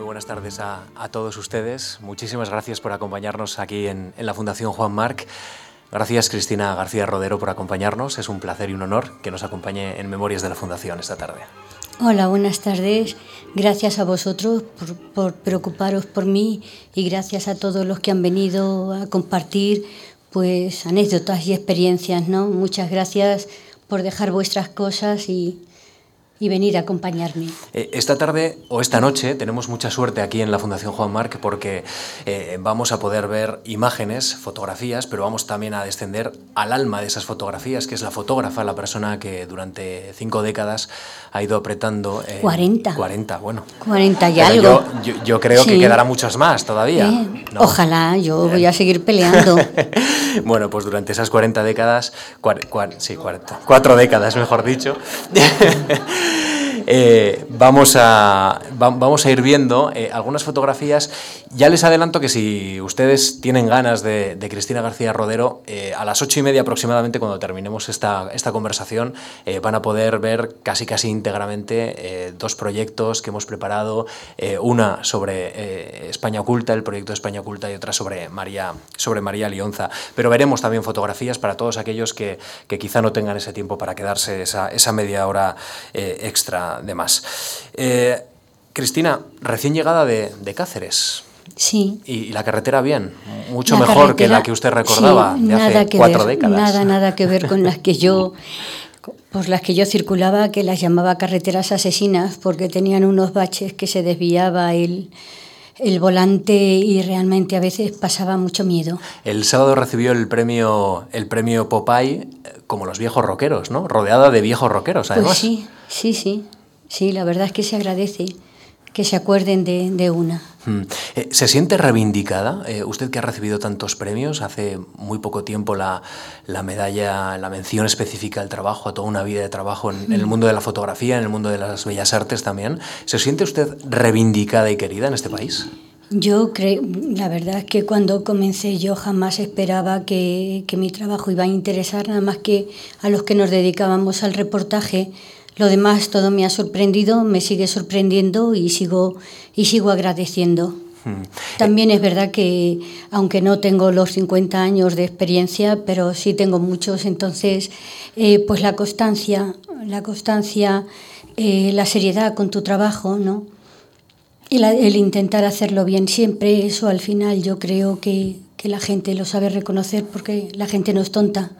Muy buenas tardes a, todos ustedes. Muchísimas gracias por acompañarnos aquí en, en la Fundación Juan Marc. Gracias Cristina García Rodero por acompañarnos. Es un placer y un honor que nos acompañe en Memorias de la Fundación esta tarde. Hola, buenas tardes. Gracias a vosotros por, por, preocuparos por mí y gracias a todos los que han venido a compartir pues anécdotas y experiencias, ¿no? Muchas gracias por dejar vuestras cosas y, y venir a acompañarme. Eh, esta tarde o esta noche tenemos mucha suerte aquí en la Fundación Juan Marc porque eh, vamos a poder ver imágenes, fotografías, pero vamos también a descender al alma de esas fotografías, que es la fotógrafa, la persona que durante cinco décadas ha ido apretando... 40. 40, bueno. 40 y algo. Yo, creo que quedará muchas más todavía. Ojalá, yo voy a seguir peleando. bueno, pues durante esas 40 décadas, sí, 40, cuatro décadas mejor dicho, Eh, vamos, a, vamos a ir viendo eh, algunas fotografías. Ya les adelanto que si ustedes tienen ganas de, Cristina García Rodero, eh, a las ocho y media aproximadamente, cuando terminemos esta, esta conversación, van a poder ver casi casi íntegramente dos proyectos que hemos preparado, una sobre España Oculta, el proyecto de España Oculta, y otra sobre María, sobre María Lionza. Pero veremos también fotografías para todos aquellos que, que quizá no tengan ese tiempo para quedarse esa, esa media hora extra de más. Eh, Cristina, recién llegada de, Cáceres. Sí. Y, la carretera bien, mucho mejor que la que usted recordaba de hace cuatro décadas. Nada, nada que ver con las que yo por las que yo circulaba, que las llamaba carreteras asesinas, porque tenían unos baches que se desviaba el, el volante y realmente a veces pasaba mucho miedo. El sábado recibió el premio, el premio Popeye eh, como los viejos rockeros, ¿no? Rodeada de viejos rockeros, pues además. Pues sí, sí, sí. Sí, la verdad es que se agradece que se acuerden de, una. Hmm. Eh, ¿Se siente reivindicada? Eh, usted que ha recibido tantos premios, hace muy poco tiempo la, medalla, la mención específica al trabajo, a toda una vida de trabajo en, el hmm. mundo de la fotografía, en el mundo de las bellas artes también. ¿Se siente usted reivindicada y querida en este país? Yo creo, la verdad es que cuando comencé yo jamás esperaba que, que mi trabajo iba a interesar nada más que a los que nos dedicábamos al reportaje lo demás todo me ha sorprendido, me sigue sorprendiendo y sigo, y sigo agradeciendo. Hmm. También es verdad que, aunque no tengo los 50 años de experiencia, pero sí tengo muchos, entonces, eh, pues la constancia, la constancia, eh, la seriedad con tu trabajo, ¿no? Y el intentar hacerlo bien siempre, eso al final yo creo que, que la gente lo sabe reconocer porque la gente no es tonta.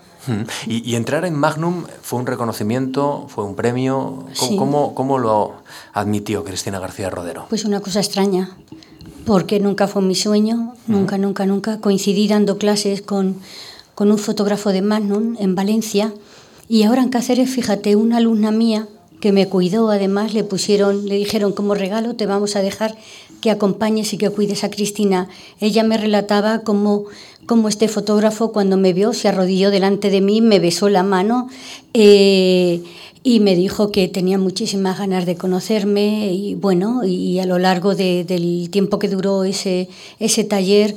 Y, entrar en Magnum fue un reconocimiento, fue un premio. ¿Cómo, ¿Cómo, lo admitió Cristina García Rodero? Pues una cosa extraña, porque nunca fue mi sueño, nunca, nunca, nunca. Coincidí dando clases con, con un fotógrafo de Magnum en Valencia y ahora en Cáceres, fíjate, una alumna mía que me cuidó, además le pusieron, le dijeron como regalo te vamos a dejar que acompañes y que cuides a Cristina. Ella me relataba cómo, cómo este fotógrafo cuando me vio se arrodilló delante de mí, me besó la mano eh, y me dijo que tenía muchísimas ganas de conocerme y bueno, y a lo largo del tiempo que duró ese, ese taller,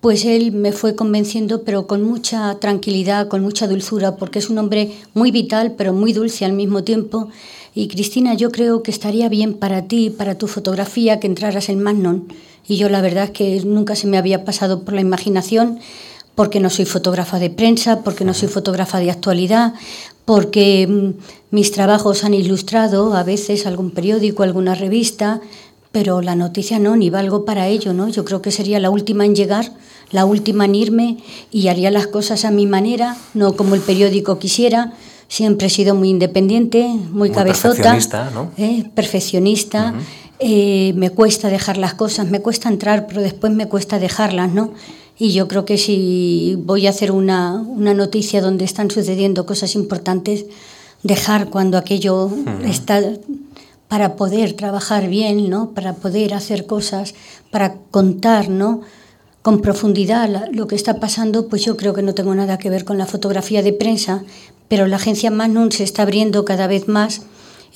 pues él me fue convenciendo, pero con mucha tranquilidad, con mucha dulzura, porque es un hombre muy vital, pero muy dulce al mismo tiempo. Y Cristina, yo creo que estaría bien para ti, para tu fotografía, que entraras en Magnon. Y yo la verdad es que nunca se me había pasado por la imaginación, porque no soy fotógrafa de prensa, porque no soy fotógrafa de actualidad, porque mm, mis trabajos han ilustrado a veces algún periódico, alguna revista, pero la noticia no, ni valgo para ello, ¿no? Yo creo que sería la última en llegar, la última en irme y haría las cosas a mi manera, no como el periódico quisiera, Siempre he sido muy independiente, muy, cabezota. Perfeccionista, ¿no? ¿eh? Perfeccionista. Eh, me cuesta dejar las cosas, me cuesta entrar, pero después me cuesta dejarlas, ¿no? Y yo creo que si voy a hacer una, una noticia donde están sucediendo cosas importantes, dejar cuando aquello está para poder trabajar bien, ¿no? Para poder hacer cosas, para contar, ¿no? Con profundidad lo que está pasando, pues yo creo que no tengo nada que ver con la fotografía de prensa, pero la agencia Magnum se está abriendo cada vez más.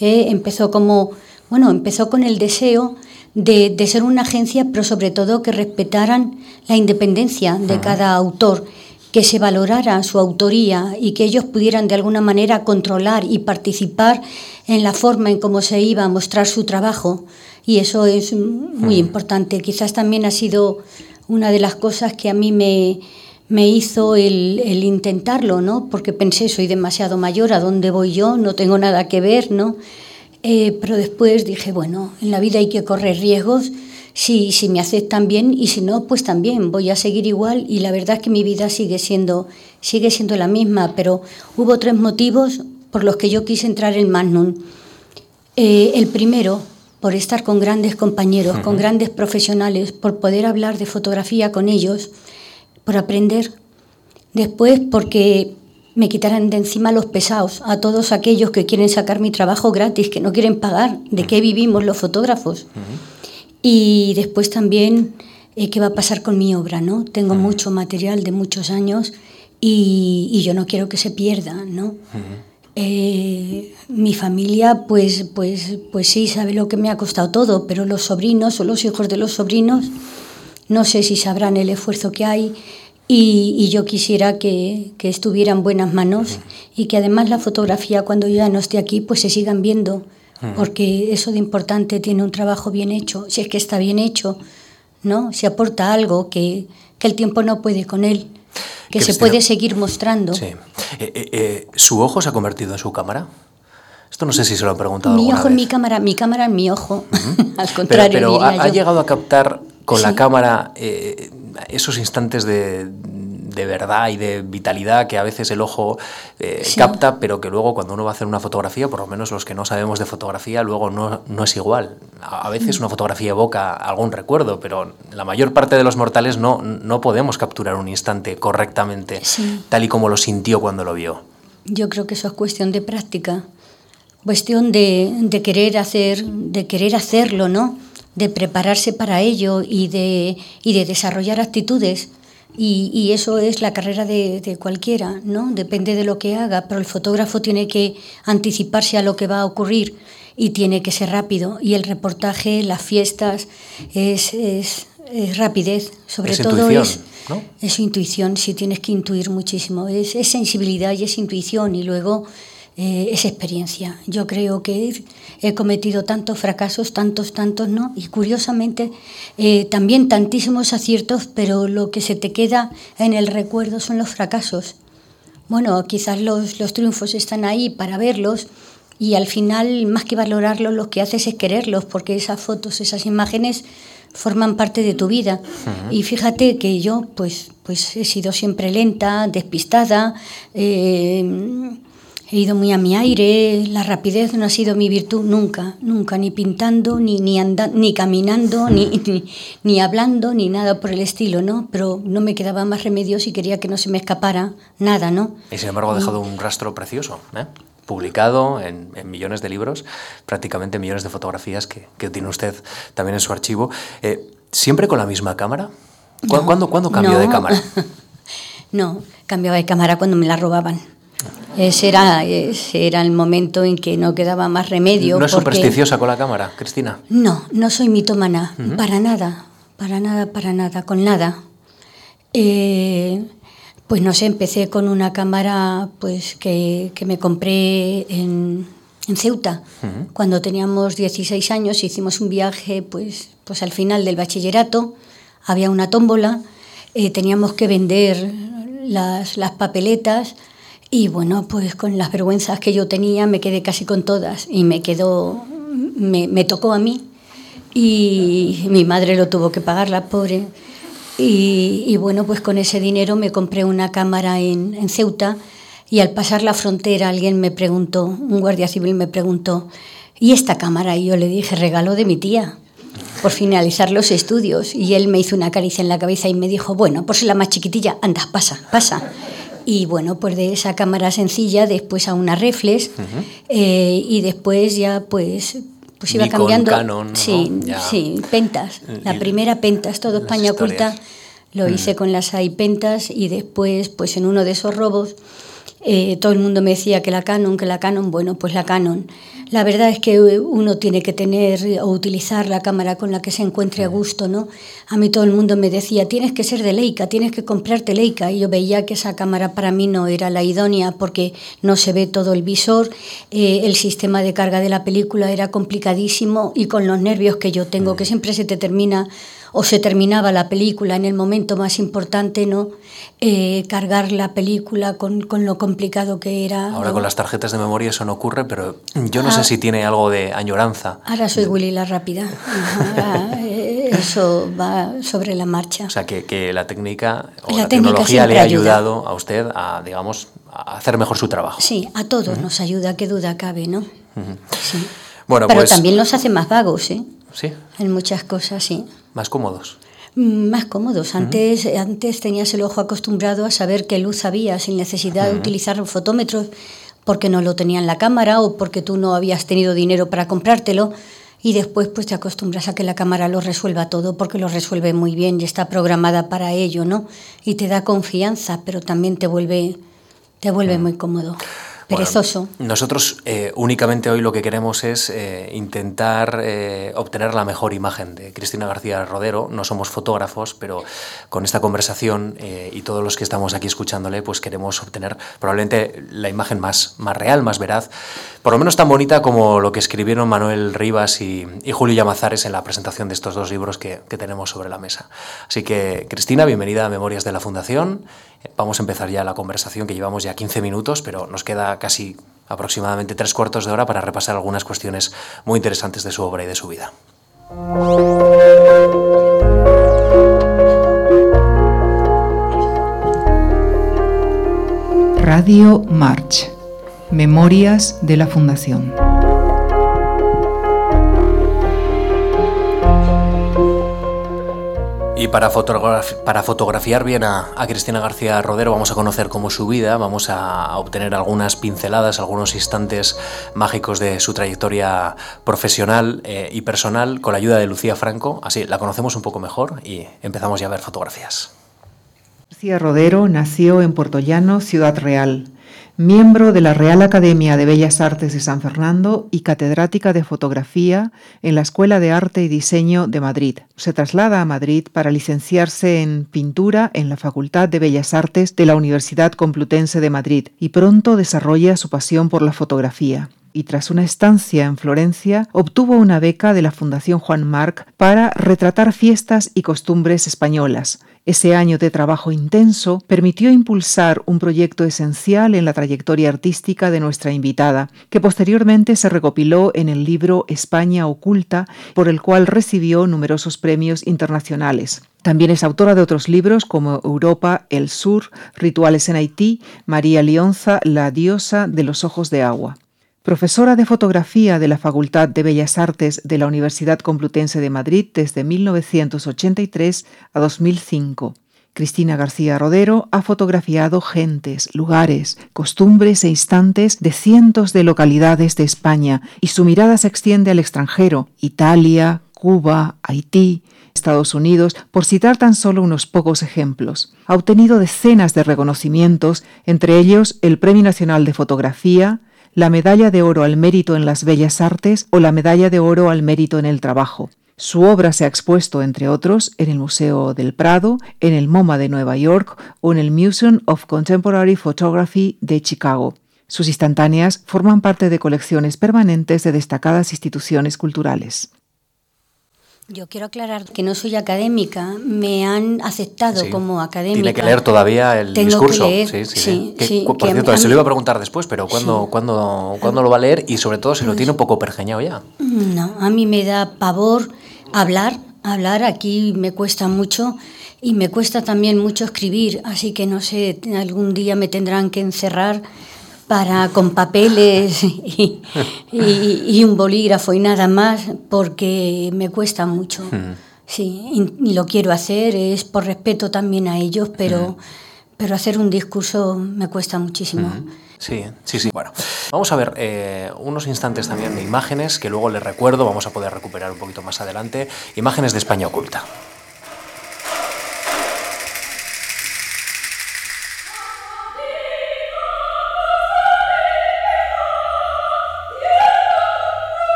¿eh? empezó como, bueno, empezó con el deseo de, ser una agencia, pero sobre todo que respetaran la independencia de cada autor. que se valorara su autoría y que ellos pudieran de alguna manera controlar y participar en la forma en cómo se iba a mostrar su trabajo. Y eso es muy importante. Quizás también ha sido una de las cosas que a mí me, me hizo el, intentarlo, ¿no? Porque pensé, soy demasiado mayor, ¿a dónde voy yo? No tengo nada que ver, ¿no? Eh, pero después dije, bueno, en la vida hay que correr riesgos si, si me aceptan bien y si no, pues también voy a seguir igual y la verdad es que mi vida sigue siendo, sigue siendo la misma, pero hubo tres motivos por los que yo quise entrar en Magnum. Eh, el primero, por estar con grandes compañeros, con grandes profesionales, por poder hablar de fotografía con ellos, por aprender. Después, porque me quitaran de encima los pesados a todos aquellos que quieren sacar mi trabajo gratis, que no quieren pagar, de qué vivimos los fotógrafos. Y después también eh, qué va a pasar con mi obra, ¿no? Tengo mucho material de muchos años y, y, yo no quiero que se pierda, ¿no? Eh, mi familia, pues, pues, pues sí, sabe lo que me ha costado todo, pero los sobrinos o los hijos de los sobrinos, no sé si sabrán el esfuerzo que hay y, y yo quisiera que, que, estuviera en buenas manos y que además la fotografía, cuando yo ya no esté aquí, pues se sigan viendo porque eso de importante tiene un trabajo bien hecho, si es que está bien hecho, ¿no? Si aporta algo que, que el tiempo no puede con él, que se puede seguir mostrando. Sí. Eh, eh, eh, ¿Su ojo se ha convertido en su cámara? Esto no sé si se lo han preguntado. Mi ojo en mi cámara, mi cámara en mi ojo. Al contrario. Pero, pero ha, ha, llegado a captar con sí. la cámara eh, esos instantes de, de, verdad y de vitalidad que a veces el ojo eh, sí. capta, pero que luego cuando uno va a hacer una fotografía, por lo menos los que no sabemos de fotografía, luego no, no es igual. A, a veces una fotografía evoca algún recuerdo, pero la mayor parte de los mortales no, no podemos capturar un instante correctamente, sí. tal y como lo sintió cuando lo vio. Yo creo que eso es cuestión de práctica, cuestión de, de querer hacer, de querer hacerlo, ¿no? de prepararse para ello y de, y de desarrollar actitudes. Y, y, eso es la carrera de, de, cualquiera, ¿no? Depende de lo que haga, pero el fotógrafo tiene que anticiparse a lo que va a ocurrir y tiene que ser rápido. Y el reportaje, las fiestas, es, es, es rapidez, sobre es todo es, ¿no? es intuición, sí tienes que intuir muchísimo, es, es sensibilidad y es intuición y luego eh, es experiencia. Yo creo que he cometido tantos fracasos, tantos, tantos, ¿no? Y curiosamente eh, también tantísimos aciertos, pero lo que se te queda en el recuerdo son los fracasos. Bueno, quizás los, los triunfos están ahí para verlos y al final, más que valorarlos, lo que haces es quererlos, porque esas fotos, esas imágenes forman parte de tu vida. Uh -huh. Y fíjate que yo, pues, pues he sido siempre lenta, despistada. Eh, He ido muy a mi aire, la rapidez no ha sido mi virtud nunca, nunca, ni pintando, ni, ni, anda, ni caminando, ni, ni, ni, hablando, ni nada por el estilo, ¿no? Pero no me quedaba más remedio si quería que no se me escapara nada, ¿no? Y sin embargo ha dejado un rastro precioso, ¿eh? publicado en, en, millones de libros, prácticamente millones de fotografías que, que tiene usted también en su archivo. Eh, ¿Siempre con la misma cámara? ¿Cuándo, no, ¿cuándo, ¿cuándo cambió no. de cámara? no, cambiaba de cámara cuando me la robaban. Ese era, ese era el momento en que no quedaba más remedio. ¿No es porque... supersticiosa con la cámara, Cristina? No, no soy mitómana, uh -huh. para nada, para nada, para nada, con nada. Eh, pues no sé, empecé con una cámara pues que, que me compré en, en Ceuta. Uh -huh. Cuando teníamos 16 años hicimos un viaje pues, pues al final del bachillerato, había una tómbola, eh, teníamos que vender las, las papeletas y bueno, pues con las vergüenzas que yo tenía me quedé casi con todas y me quedó, me, tocó a mí y mi madre lo tuvo que pagar, la pobre. Y, bueno, pues con ese dinero me compré una cámara en, en Ceuta y al pasar la frontera alguien me preguntó, un guardia civil me preguntó, ¿y esta cámara? Y yo le dije, regalo de mi tía por finalizar los estudios. Y él me hizo una caricia en la cabeza y me dijo, bueno, por ser la más chiquitilla, anda, pasa, pasa. Y bueno, pues de esa cámara sencilla después a una reflex uh -huh. eh, y después ya pues pues iba Nikon, cambiando. Canon, sí, ¿no? sí, pentas. La primera pentas, todo España oculta lo hice mm. con las pentas y después pues en uno de esos robos Eh, todo el mundo me decía que la Canon, que la Canon, bueno, pues la Canon. La verdad es que uno tiene que tener o utilizar la cámara con la que se encuentre a gusto, ¿no? A mí todo el mundo me decía, tienes que ser de Leica, tienes que comprarte Leica. Y yo veía que esa cámara para mí no era la idónea porque no se ve todo el visor, eh, el sistema de carga de la película era complicadísimo y con los nervios que yo tengo, que siempre se te termina o se terminaba la película en el momento más importante, ¿no? Eh, cargar la película con, con, lo complicado que era. Ahora con las tarjetas de memoria eso no ocurre, pero yo no sé ah. si tiene algo de añoranza. Ahora soy Willy la rápida. Eh, eso va sobre la marcha. O sea, que, que la técnica o la, tecnología le ha ayudado a usted a, digamos, a hacer mejor su trabajo. Sí, a todos nos ayuda, qué duda cabe, ¿no? sí. Bueno, Pero pues también nos hace más vagos, ¿eh? Sí. En muchas cosas, sí. Más cómodos. Mm, más cómodos. Antes, antes tenías el ojo acostumbrado a saber qué luz había sin necesidad de utilizar fotómetros porque no lo tenía en la cámara o porque tú no habías tenido dinero para comprártelo. Y después pues te acostumbras a que la cámara lo resuelva todo porque lo resuelve muy bien y está programada para ello, ¿no? Y te da confianza, pero también te vuelve, te vuelve muy cómodo perezoso. nosotros eh, únicamente hoy lo que queremos es eh, intentar eh, obtener la mejor imagen de Cristina García Rodero. No somos fotógrafos, pero con esta conversación y todos los que estamos aquí escuchándole, pues queremos obtener probablemente la imagen más, más real, más veraz, por lo menos tan bonita como lo que escribieron Manuel Rivas y, Julio Llamazares en la presentación de estos dos libros que, que tenemos sobre la mesa. Así que, Cristina, bienvenida a Memorias de la Fundación. Vamos a empezar ya la conversación, que llevamos ya 15 minutos, pero nos queda casi aproximadamente tres cuartos de hora para repasar algunas cuestiones muy interesantes de su obra y de su vida. Radio March. Memorias de la Fundación. Y para, fotografiar bien a, Cristina García Rodero vamos a conocer cómo su vida, vamos a, obtener algunas pinceladas, algunos instantes mágicos de su trayectoria profesional eh, y personal con la ayuda de Lucía Franco. Así la conocemos un poco mejor y empezamos ya a ver fotografías. García Rodero nació en Llano, Ciudad Real miembro de la Real Academia de Bellas Artes de San Fernando y catedrática de fotografía en la Escuela de Arte y Diseño de Madrid. Se traslada a Madrid para licenciarse en pintura en la Facultad de Bellas Artes de la Universidad Complutense de Madrid y pronto desarrolla su pasión por la fotografía y tras una estancia en Florencia obtuvo una beca de la Fundación Juan Marc para retratar fiestas y costumbres españolas. Ese año de trabajo intenso permitió impulsar un proyecto esencial en la trayectoria artística de nuestra invitada, que posteriormente se recopiló en el libro España Oculta, por el cual recibió numerosos premios internacionales. También es autora de otros libros como Europa, El Sur, Rituales en Haití, María Lionza, La diosa de los ojos de agua. Profesora de fotografía de la Facultad de Bellas Artes de la Universidad Complutense de Madrid desde 1983 a 2005. Cristina García Rodero ha fotografiado gentes, lugares, costumbres e instantes de cientos de localidades de España y su mirada se extiende al extranjero, Italia, Cuba, Haití, Estados Unidos, por citar tan solo unos pocos ejemplos. Ha obtenido decenas de reconocimientos, entre ellos el Premio Nacional de Fotografía, la medalla de oro al mérito en las bellas artes o la medalla de oro al mérito en el trabajo. Su obra se ha expuesto, entre otros, en el Museo del Prado, en el MoMA de Nueva York o en el Museum of Contemporary Photography de Chicago. Sus instantáneas forman parte de colecciones permanentes de destacadas instituciones culturales. Yo quiero aclarar que no soy académica, me han aceptado como académica. Tiene que leer todavía el discurso. sí, sí, sí. por cierto, se lo iba a preguntar después, pero ¿cuándo, ¿cuándo, ¿cuándo, lo va a leer? Y sobre todo, ¿se lo tiene un poco pergeñado ya? No, a mí me da pavor hablar, hablar aquí me cuesta mucho y me cuesta también mucho escribir, así que no sé, algún día me tendrán que encerrar para con papeles y, un bolígrafo y nada más, porque me cuesta mucho. Sí, y, lo quiero hacer, es por respeto también a ellos, pero, pero hacer un discurso me cuesta muchísimo. Sí, sí, sí. Bueno, vamos a ver eh, unos instantes también de imágenes que luego les recuerdo, vamos a poder recuperar un poquito más adelante. Imágenes de España oculta.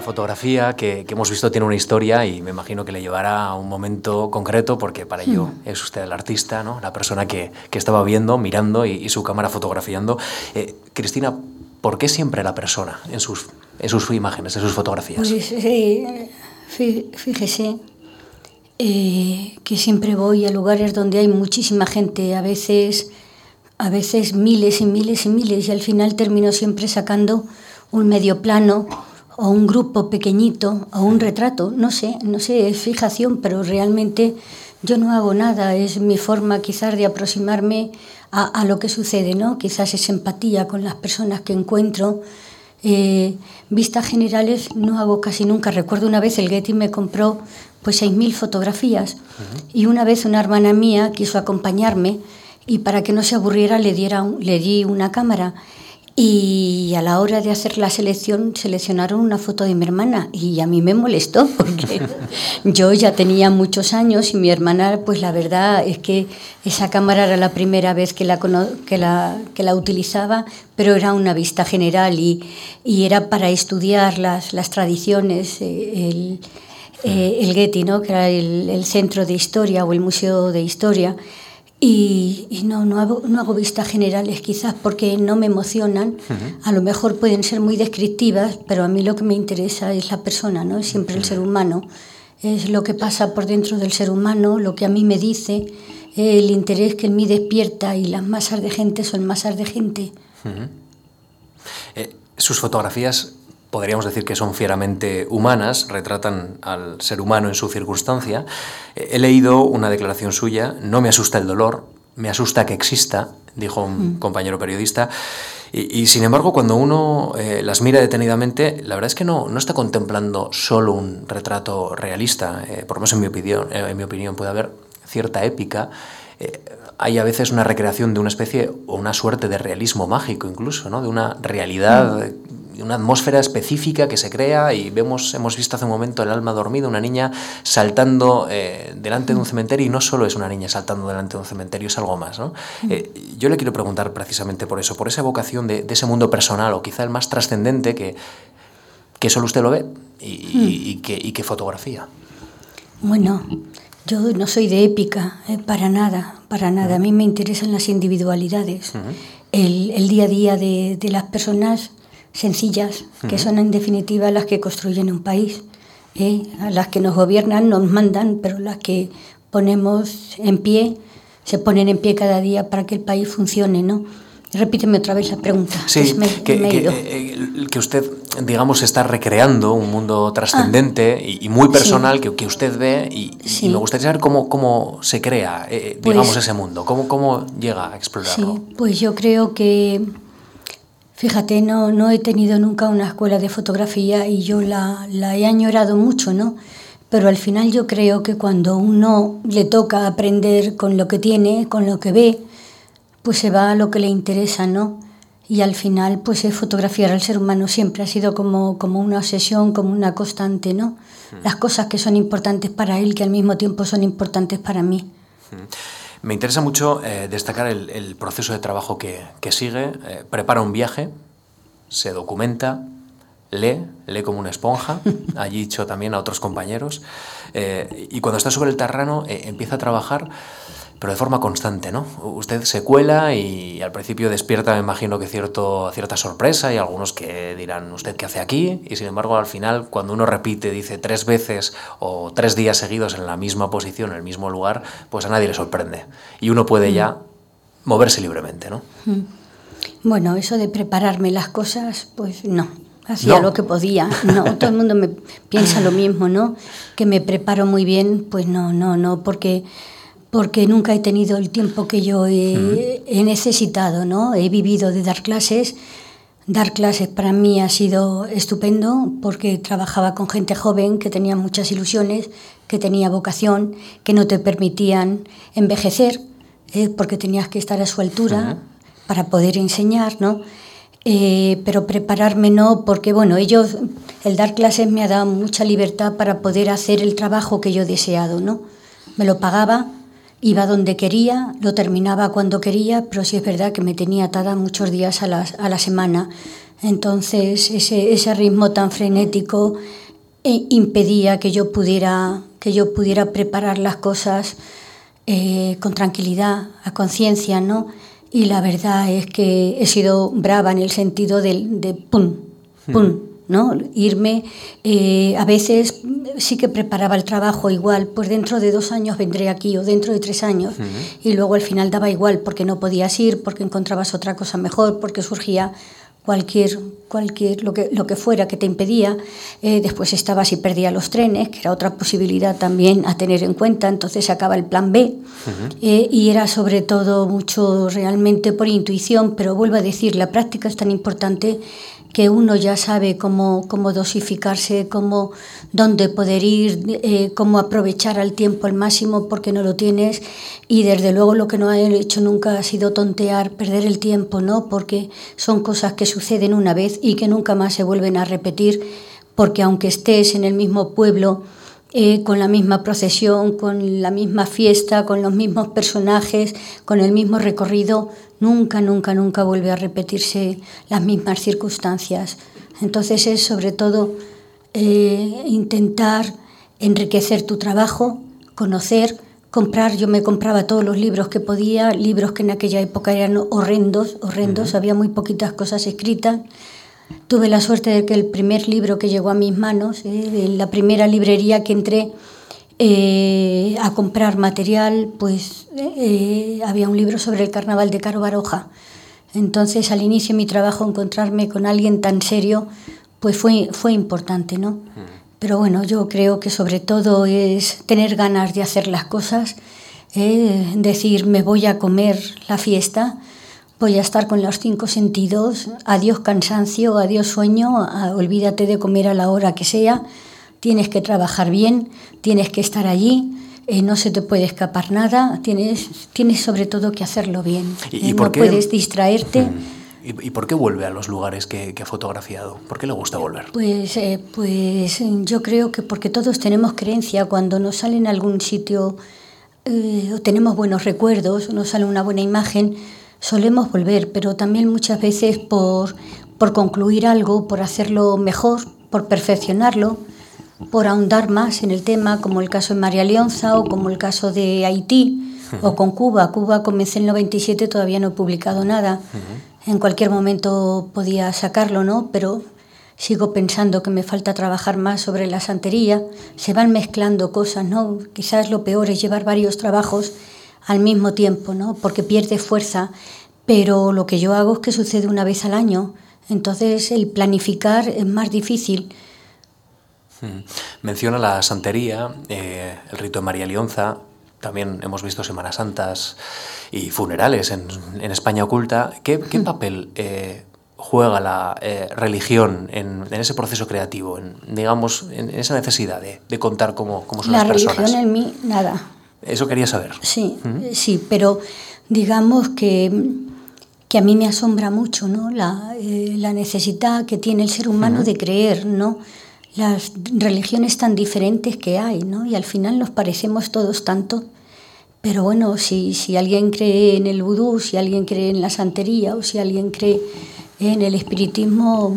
Cada fotografía que, hemos visto tiene una historia y me imagino que le llevará a un momento concreto porque para ello hmm. es usted el artista, ¿no? la persona que, estaba viendo, mirando y, su cámara fotografiando. Eh, Cristina, ¿por qué siempre la persona en sus, en sus imágenes, en sus fotografías? Pues fíjese eh, que siempre voy a lugares donde hay muchísima gente, a veces, a veces miles y miles y miles, y al final termino siempre sacando un medio plano o un grupo pequeñito o un retrato, no sé, no sé, es fijación, pero realmente yo no hago nada, es mi forma quizás de aproximarme a, lo que sucede, ¿no? Quizás es empatía con las personas que encuentro. Eh, vistas generales no hago casi nunca. Recuerdo una vez el Getty me compró pues 6.000 fotografías y una vez una hermana mía quiso acompañarme y para que no se aburriera le, diera le di una cámara y a la hora de hacer la selección seleccionaron una foto de mi hermana y a mí me molestó porque yo ya tenía muchos años y mi hermana, pues la verdad es que esa cámara era la primera vez que la, que la, que la utilizaba, pero era una vista general y, y era para estudiar las, las tradiciones, eh, el, eh, el Getty, ¿no? que era el, el centro de historia o el museo de historia. Y, no, no hago, no hago vistas generales quizás porque no me emocionan. A lo mejor pueden ser muy descriptivas, pero a mí lo que me interesa es la persona, ¿no? es siempre el ser humano. Es lo que pasa por dentro del ser humano, lo que a mí me dice, el interés que en mí despierta y las masas de gente son masas de gente. Eh, sus fotografías podríamos decir que son fieramente humanas, retratan al ser humano en su circunstancia. He leído una declaración suya, no me asusta el dolor, me asusta que exista, dijo un mm. compañero periodista. Y, sin embargo, cuando uno eh, las mira detenidamente, la verdad es que no, no está contemplando solo un retrato realista. Eh, por lo menos en mi opinión, eh, en mi opinión puede haber cierta épica. hay a veces una recreación de una especie o una suerte de realismo mágico incluso, ¿no? de una realidad mm una atmósfera específica que se crea y vemos, hemos visto hace un momento el alma dormida, una niña saltando eh, delante de un cementerio y no solo es una niña saltando delante de un cementerio, es algo más. ¿no? Eh, yo le quiero preguntar precisamente por eso, por esa evocación de, ese mundo personal o quizá el más trascendente que, que solo usted lo ve y, que, y que, fotografía. Bueno, yo no soy de épica, eh, para nada, para nada. A mí me interesan las individualidades, el, el, día a día de, de las personas sencillas, que son en definitiva las que construyen un país. ¿eh? Las que nos gobiernan nos mandan, pero las que ponemos en pie, se ponen en pie cada día para que el país funcione, ¿no? Repíteme otra vez la pregunta. Sí, que, eh, que, usted, digamos, está recreando un mundo trascendente ah, y, muy personal que, que, usted ve y, me gustaría saber cómo, cómo se crea, eh, digamos, pues ese mundo, cómo, cómo llega a explorarlo. Sí, pues yo creo que Fíjate, no, no he tenido nunca una escuela de fotografía y yo la, la he añorado mucho, ¿no? Pero al final yo creo que cuando uno le toca aprender con lo que tiene, con lo que ve, pues se va a lo que le interesa, ¿no? Y al final, pues es fotografiar al ser humano siempre ha sido como, como una obsesión, como una constante, ¿no? Hmm. Las cosas que son importantes para él, que al mismo tiempo son importantes para mí. Me interesa mucho eh, destacar el, proceso de trabajo que, sigue. Eh, prepara un viaje, se documenta, lee, lee como una esponja, allí dicho también a otros compañeros, eh, y cuando está sobre el terreno empieza a trabajar pero de forma constante, ¿no? Usted se cuela y al principio despierta, me imagino que cierto, cierta sorpresa y algunos que dirán, ¿usted qué hace aquí? Y sin embargo, al final, cuando uno repite, dice tres veces o tres días seguidos en la misma posición, en el mismo lugar, pues a nadie le sorprende. Y uno puede ya moverse libremente, ¿no? Mm. Bueno, eso de prepararme las cosas, pues no. Hacía lo que podía. No, todo el mundo me piensa lo mismo, ¿no? Que me preparo muy bien, pues no, no, no, porque porque nunca he tenido el tiempo que yo he, necesitado, ¿no? He vivido de dar clases. Dar clases para mí ha sido estupendo porque trabajaba con gente joven que tenía muchas ilusiones, que tenía vocación, que no te permitían envejecer, ¿eh? porque tenías que estar a su altura para poder enseñar, ¿no? Eh, pero prepararme no, porque bueno, ellos, el dar clases me ha dado mucha libertad para poder hacer el trabajo que yo he deseado, ¿no? Me lo pagaba iba donde quería, lo terminaba cuando quería, pero sí es verdad que me tenía atada muchos días a la, a la semana. Entonces ese, ese ritmo tan frenético eh, impedía que yo pudiera, que yo pudiera preparar las cosas eh, con tranquilidad, a conciencia, ¿no? Y la verdad es que he sido brava en el sentido de, de pum, pum, ¿no? Irme, eh, a veces sí que preparaba el trabajo igual, pues dentro de dos años vendré aquí o dentro de tres años, y luego al final daba igual porque no podías ir, porque encontrabas otra cosa mejor, porque surgía cualquier, cualquier lo, que, lo que fuera que te impedía. Eh, después estaba si perdía los trenes, que era otra posibilidad también a tener en cuenta. Entonces acaba el plan B eh, y era sobre todo mucho realmente por intuición, pero vuelvo a decir, la práctica es tan importante que uno ya sabe cómo, cómo dosificarse, cómo, dónde poder ir, eh, cómo aprovechar al tiempo al máximo porque no lo tienes y desde luego lo que no he hecho nunca ha sido tontear, perder el tiempo, ¿no? Porque son cosas que suceden una vez y que nunca más se vuelven a repetir porque aunque estés en el mismo pueblo, eh, con la misma procesión, con la misma fiesta, con los mismos personajes, con el mismo recorrido, nunca, nunca, nunca vuelve a repetirse las mismas circunstancias. Entonces es sobre todo eh, intentar enriquecer tu trabajo, conocer, comprar. Yo me compraba todos los libros que podía, libros que en aquella época eran horrendos, horrendos, había muy poquitas cosas escritas Tuve la suerte de que el primer libro que llegó a mis manos, eh, en la primera librería que entré eh, a comprar material, pues eh, había un libro sobre el carnaval de Caro Baroja. Entonces, al inicio de mi trabajo, encontrarme con alguien tan serio, pues fue, fue importante, ¿no? Mm. Pero bueno, yo creo que sobre todo es tener ganas de hacer las cosas, decir, me voy a comer la fiesta, voy a estar con los cinco sentidos, adiós cansancio, adiós sueño, olvídate de comer a la hora que sea, tienes que trabajar bien, tienes que estar allí, eh, no se te puede escapar nada, tienes, tienes sobre todo que hacerlo bien, ¿Y, eh, no puedes distraerte. ¿Y, por qué vuelve a los lugares que, ha fotografiado? ¿Por qué le gusta volver? Pues, eh, pues yo creo que porque todos tenemos creencia, cuando nos sale en algún sitio o tenemos buenos recuerdos, nos sale una buena imagen, solemos volver, pero también muchas veces por, por concluir algo, por hacerlo mejor, por perfeccionarlo, por ahondar más en el tema, como el caso de María Leonza o como el caso de Haití o con Cuba. Cuba comencé en el 97, todavía no he publicado nada. En cualquier momento podía sacarlo, ¿no? Pero sigo pensando que me falta trabajar más sobre la santería. Se van mezclando cosas, ¿no? Quizás lo peor es llevar varios trabajos al mismo tiempo, ¿no? porque pierde fuerza, pero lo que yo hago es que sucede una vez al año, entonces el planificar es más difícil. Hmm. Menciona la santería, eh, el rito de María Leonza, también hemos visto Semanas Santas y funerales en, España oculta. ¿Qué, hmm. papel eh, juega la eh, religión en, ese proceso creativo, en, digamos, en esa necesidad de, contar cómo, cómo son las personas? La religión en mí, nada. Eso quería saber. Sí, sí, pero digamos que, que, a mí me asombra mucho ¿no? la, eh, la necesidad que tiene el ser humano de creer, ¿no? las religiones tan diferentes que hay, ¿no? y al final nos parecemos todos tanto. Pero bueno, si, si alguien cree en el vudú, si alguien cree en la santería o si alguien cree en el espiritismo,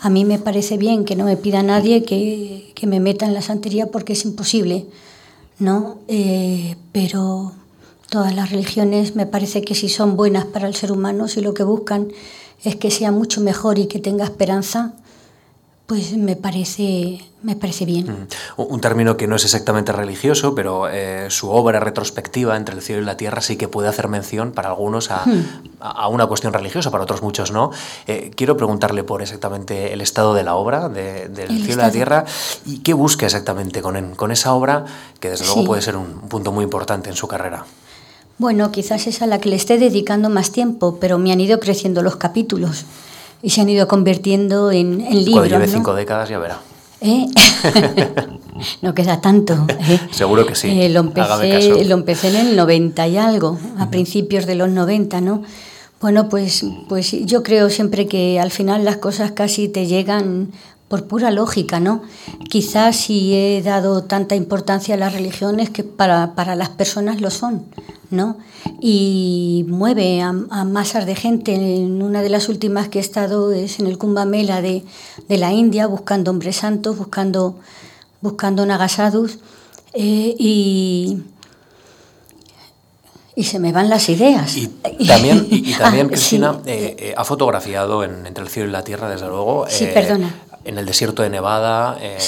a mí me parece bien que no me pida nadie que, que me meta en la santería porque es imposible. ¿No? Eh, pero todas las religiones me parece que si son buenas para el ser humano, si lo que buscan es que sea mucho mejor y que tenga esperanza, pues me parece, me parece bien. Mm. Un término que no es exactamente religioso, pero eh, su obra retrospectiva entre el cielo y la tierra sí que puede hacer mención para algunos a, una cuestión religiosa, para otros muchos no. Eh, quiero preguntarle por exactamente el estado de la obra, del cielo y la tierra, y qué busca exactamente con, con esa obra, que desde luego puede ser un punto muy importante en su carrera. Bueno, quizás es a la que le esté dedicando más tiempo, pero me han ido creciendo los capítulos y se han ido convirtiendo en, en libros. Cuando lleve cinco décadas ya verá. ¿Eh? no queda tanto. ¿eh? Seguro que sí. Eh, lo, empecé, lo empecé en el 90 y algo, a principios de los 90, ¿no? Bueno, pues, pues yo creo siempre que al final las cosas casi te llegan por pura lógica, ¿no? Quizás si he dado tanta importancia a las religiones que para, para las personas lo son, ¿no? Y mueve a, masas de gente. En una de las últimas que he estado es en el Kumbh Mela de, de la India, buscando hombres santos, buscando, buscando nagasadus. Eh, y, y se me van las ideas. Y también, y, también ah, Cristina, eh, eh, ha fotografiado en Entre el cielo y la tierra, desde luego. Sí, perdona en el desierto de Nevada, eh,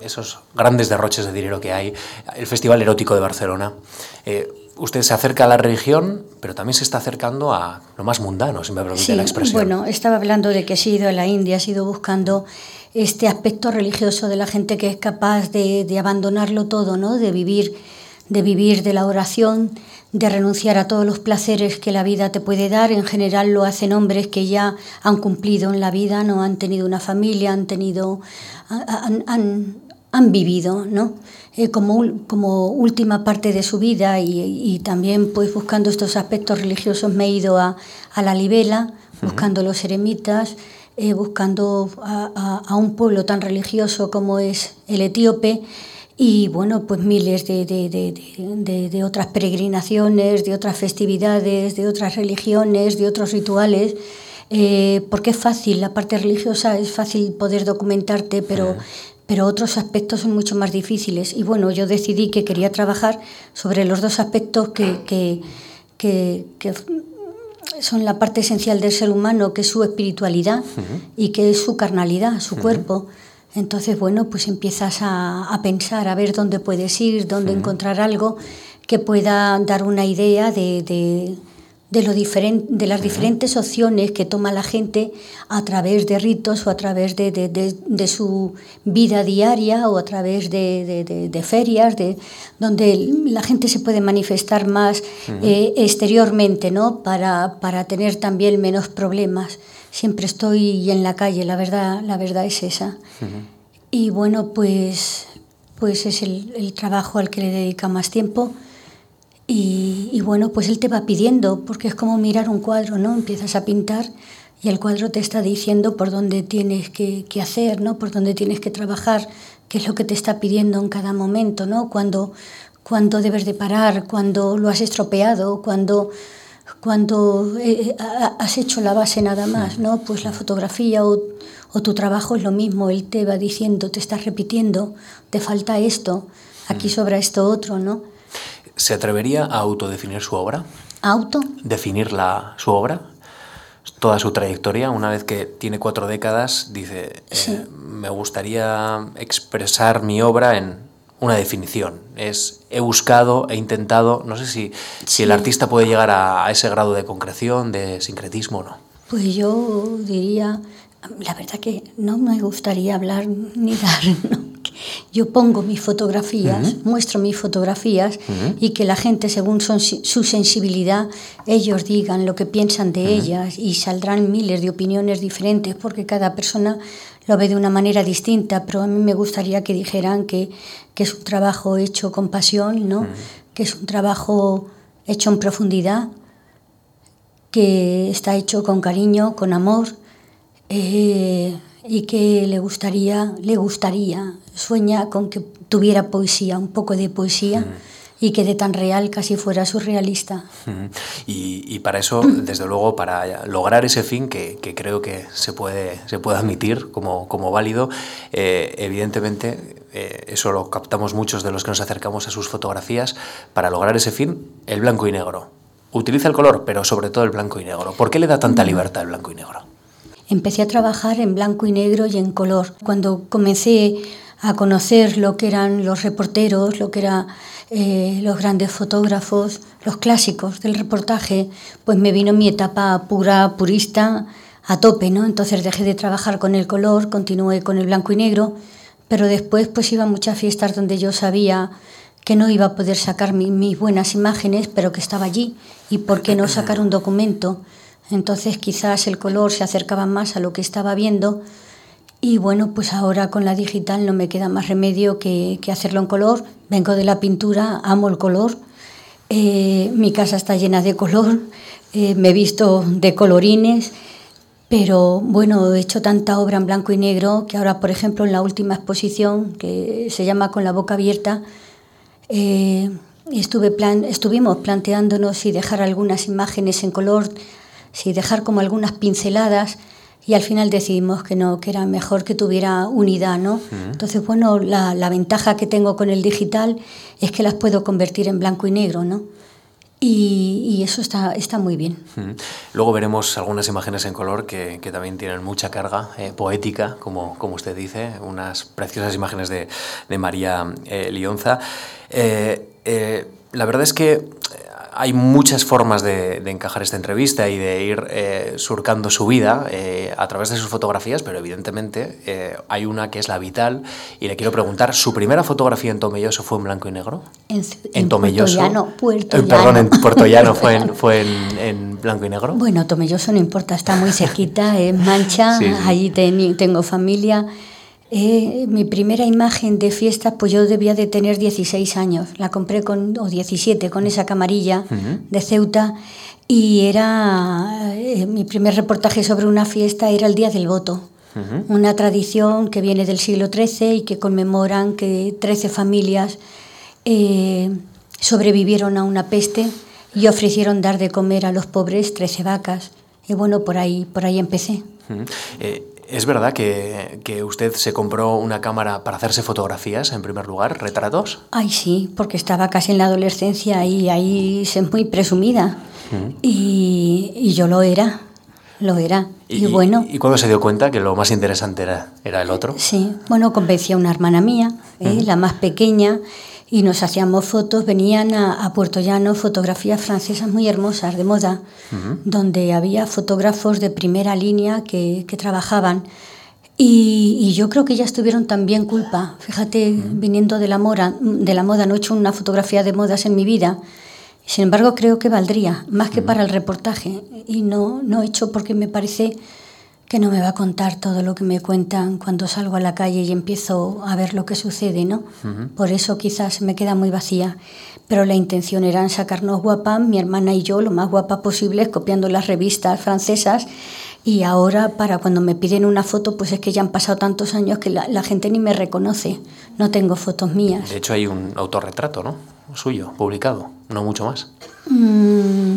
esos grandes derroches de dinero que hay, el Festival Erótico de Barcelona. Eh, usted se acerca a la religión, pero también se está acercando a lo más mundano, si me permite la expresión. Bueno, estaba hablando de que he ido a la India, he ido buscando este aspecto religioso de la gente que es capaz de, de abandonarlo todo, ¿no? de, vivir, de vivir de la oración, de renunciar a todos los placeres que la vida te puede dar. En general lo hacen hombres que ya han cumplido en la vida, no han tenido una familia, han tenido, han, han, vivido, ¿no? Eh, como, como última parte de su vida y, también pues buscando estos aspectos religiosos me he ido a, a la Libela, buscando los eremitas, eh, buscando a, a, un pueblo tan religioso como es el etíope y bueno, pues miles de, de, de, de, otras peregrinaciones, de otras festividades, de otras religiones, de otros rituales, eh, porque es fácil, la parte religiosa es fácil poder documentarte, pero, pero otros aspectos son mucho más difíciles. Y bueno, yo decidí que quería trabajar sobre los dos aspectos que, que, que, que son la parte esencial del ser humano, que es su espiritualidad y que es su carnalidad, su cuerpo. Entonces, bueno, pues empiezas a, pensar, a ver dónde puedes ir, dónde encontrar algo que pueda dar una idea de, de, lo diferente, de las diferentes opciones que toma la gente a través de ritos o a través de, de su vida diaria o a través de, ferias, de, donde la gente se puede manifestar más eh, exteriormente, ¿no? Para, para tener también menos problemas siempre estoy en la calle, la verdad, la verdad es esa. Y bueno, pues, pues es el, trabajo al que le dedica más tiempo. Y, bueno, pues él te va pidiendo, porque es como mirar un cuadro, ¿no? Empiezas a pintar y el cuadro te está diciendo por dónde tienes que, que, hacer, ¿no? Por dónde tienes que trabajar, qué es lo que te está pidiendo en cada momento, ¿no? Cuando, cuando debes de parar, cuando lo has estropeado, cuando cuando eh, eh, has hecho la base nada más, ¿no? Pues la fotografía o, tu trabajo es lo mismo, él te va diciendo, te estás repitiendo, te falta esto, aquí sobra esto otro, ¿no? ¿Se atrevería a autodefinir su obra? ¿Auto? ¿Definir la, su obra? Toda su trayectoria, una vez que tiene cuatro décadas, dice, eh, me gustaría expresar mi obra en una definición. Es he buscado, he intentado, no sé si, si el artista puede llegar a, ese grado de concreción, de sincretismo o no. Pues yo diría, la verdad que no me gustaría hablar ni dar, Yo pongo mis fotografías, muestro mis fotografías y que la gente, según son, su sensibilidad, ellos digan lo que piensan de ellas y saldrán miles de opiniones diferentes porque cada persona lo ve de una manera distinta, pero a mí me gustaría que dijeran que, que es un trabajo hecho con pasión, ¿no? que es un trabajo hecho en profundidad, que está hecho con cariño, con amor, eh, y que le gustaría, le gustaría, sueña con que tuviera poesía, un poco de poesía y que de tan real casi fuera surrealista. Y, para eso, desde luego, para lograr ese fin que, creo que se puede, se puede admitir como, como válido, eh, evidentemente eh, eso lo captamos muchos de los que nos acercamos a sus fotografías, para lograr ese fin, el blanco y negro. Utiliza el color, pero sobre todo el blanco y negro. ¿Por qué le da tanta libertad el blanco y negro? Empecé a trabajar en blanco y negro y en color. Cuando comencé a conocer lo que eran los reporteros, lo que eran eh, los grandes fotógrafos, los clásicos del reportaje, pues me vino mi etapa pura, purista, a tope, ¿no? Entonces dejé de trabajar con el color, continué con el blanco y negro, pero después pues iba a muchas fiestas donde yo sabía que no iba a poder sacar mis buenas imágenes, pero que estaba allí, y por qué no sacar un documento. Entonces quizás el color se acercaba más a lo que estaba viendo y bueno, pues ahora con la digital no me queda más remedio que, hacerlo en color. Vengo de la pintura, amo el color. Eh, mi casa está llena de color, eh, me he visto de colorines, Pero bueno, he hecho tanta obra en blanco y negro que ahora, por ejemplo, en la última exposición, que se llama Con la boca abierta, eh, estuve plan, estuvimos planteándonos si dejar algunas imágenes en color, si dejar como algunas pinceladas y al final decidimos que no, que era mejor que tuviera unidad, ¿no? Entonces, bueno, la, la, ventaja que tengo con el digital es que las puedo convertir en blanco y negro, ¿no? Y, eso está, está muy bien. Luego veremos algunas imágenes en color que, que también tienen mucha carga eh, poética, como, como usted dice, unas preciosas imágenes de, de María eh, Lionza. Eh la verdad es que hay muchas formas de, de, encajar esta entrevista y de ir eh, surcando su vida eh, a través de sus fotografías, pero evidentemente eh, hay una que es la vital y le quiero preguntar, ¿su primera fotografía en Tomelloso fue en blanco y negro? En, en, en Tomelloso. Puerto Llano, Perdón, en Puerto Llano fue, en, fue en, en, blanco y negro. Bueno, Tomelloso no importa, está muy cerquita, es Mancha, sí, sí. allí ten, tengo familia. Eh, mi primera imagen de fiesta, pues yo debía de tener 16 años. La compré con, o 17, con esa camarilla uh -huh. de Ceuta. Y era, eh, mi primer reportaje sobre una fiesta era el Día del Voto. Uh -huh. Una tradición que viene del siglo XIII y que conmemoran que 13 familias eh, sobrevivieron a una peste y ofrecieron dar de comer a los pobres 13 vacas. Y bueno, por ahí, por ahí empecé. Uh -huh. ¿Es verdad que, que, usted se compró una cámara para hacerse fotografías, en primer lugar, retratos? Ay, sí, porque estaba casi en la adolescencia y ahí es muy presumida. Mm. Y, y, yo lo era, lo era. ¿Y, y bueno. ¿Y cuándo se dio cuenta que lo más interesante era, era el otro? Sí, bueno, convencí a una hermana mía, ¿eh? mm. la más pequeña, y nos hacíamos fotos, venían a, a, Puerto Llano fotografías francesas muy hermosas de moda, uh -huh. donde había fotógrafos de primera línea que, que trabajaban. Y, y, yo creo que ellas tuvieron también culpa. Fíjate, uh -huh. viniendo de la, moda, de la moda, no he hecho una fotografía de modas en mi vida. Sin embargo, creo que valdría, más que uh -huh. para el reportaje. Y no, no he hecho porque me parece que no me va a contar todo lo que me cuentan cuando salgo a la calle y empiezo a ver lo que sucede, ¿no? Uh -huh. Por eso quizás me queda muy vacía. Pero la intención era sacarnos guapas, mi hermana y yo, lo más guapa posible, copiando las revistas francesas. Y ahora, para cuando me piden una foto, pues es que ya han pasado tantos años que la, la gente ni me reconoce. No tengo fotos mías. De hecho, hay un autorretrato, ¿no? Suyo, publicado, no mucho más. Mm,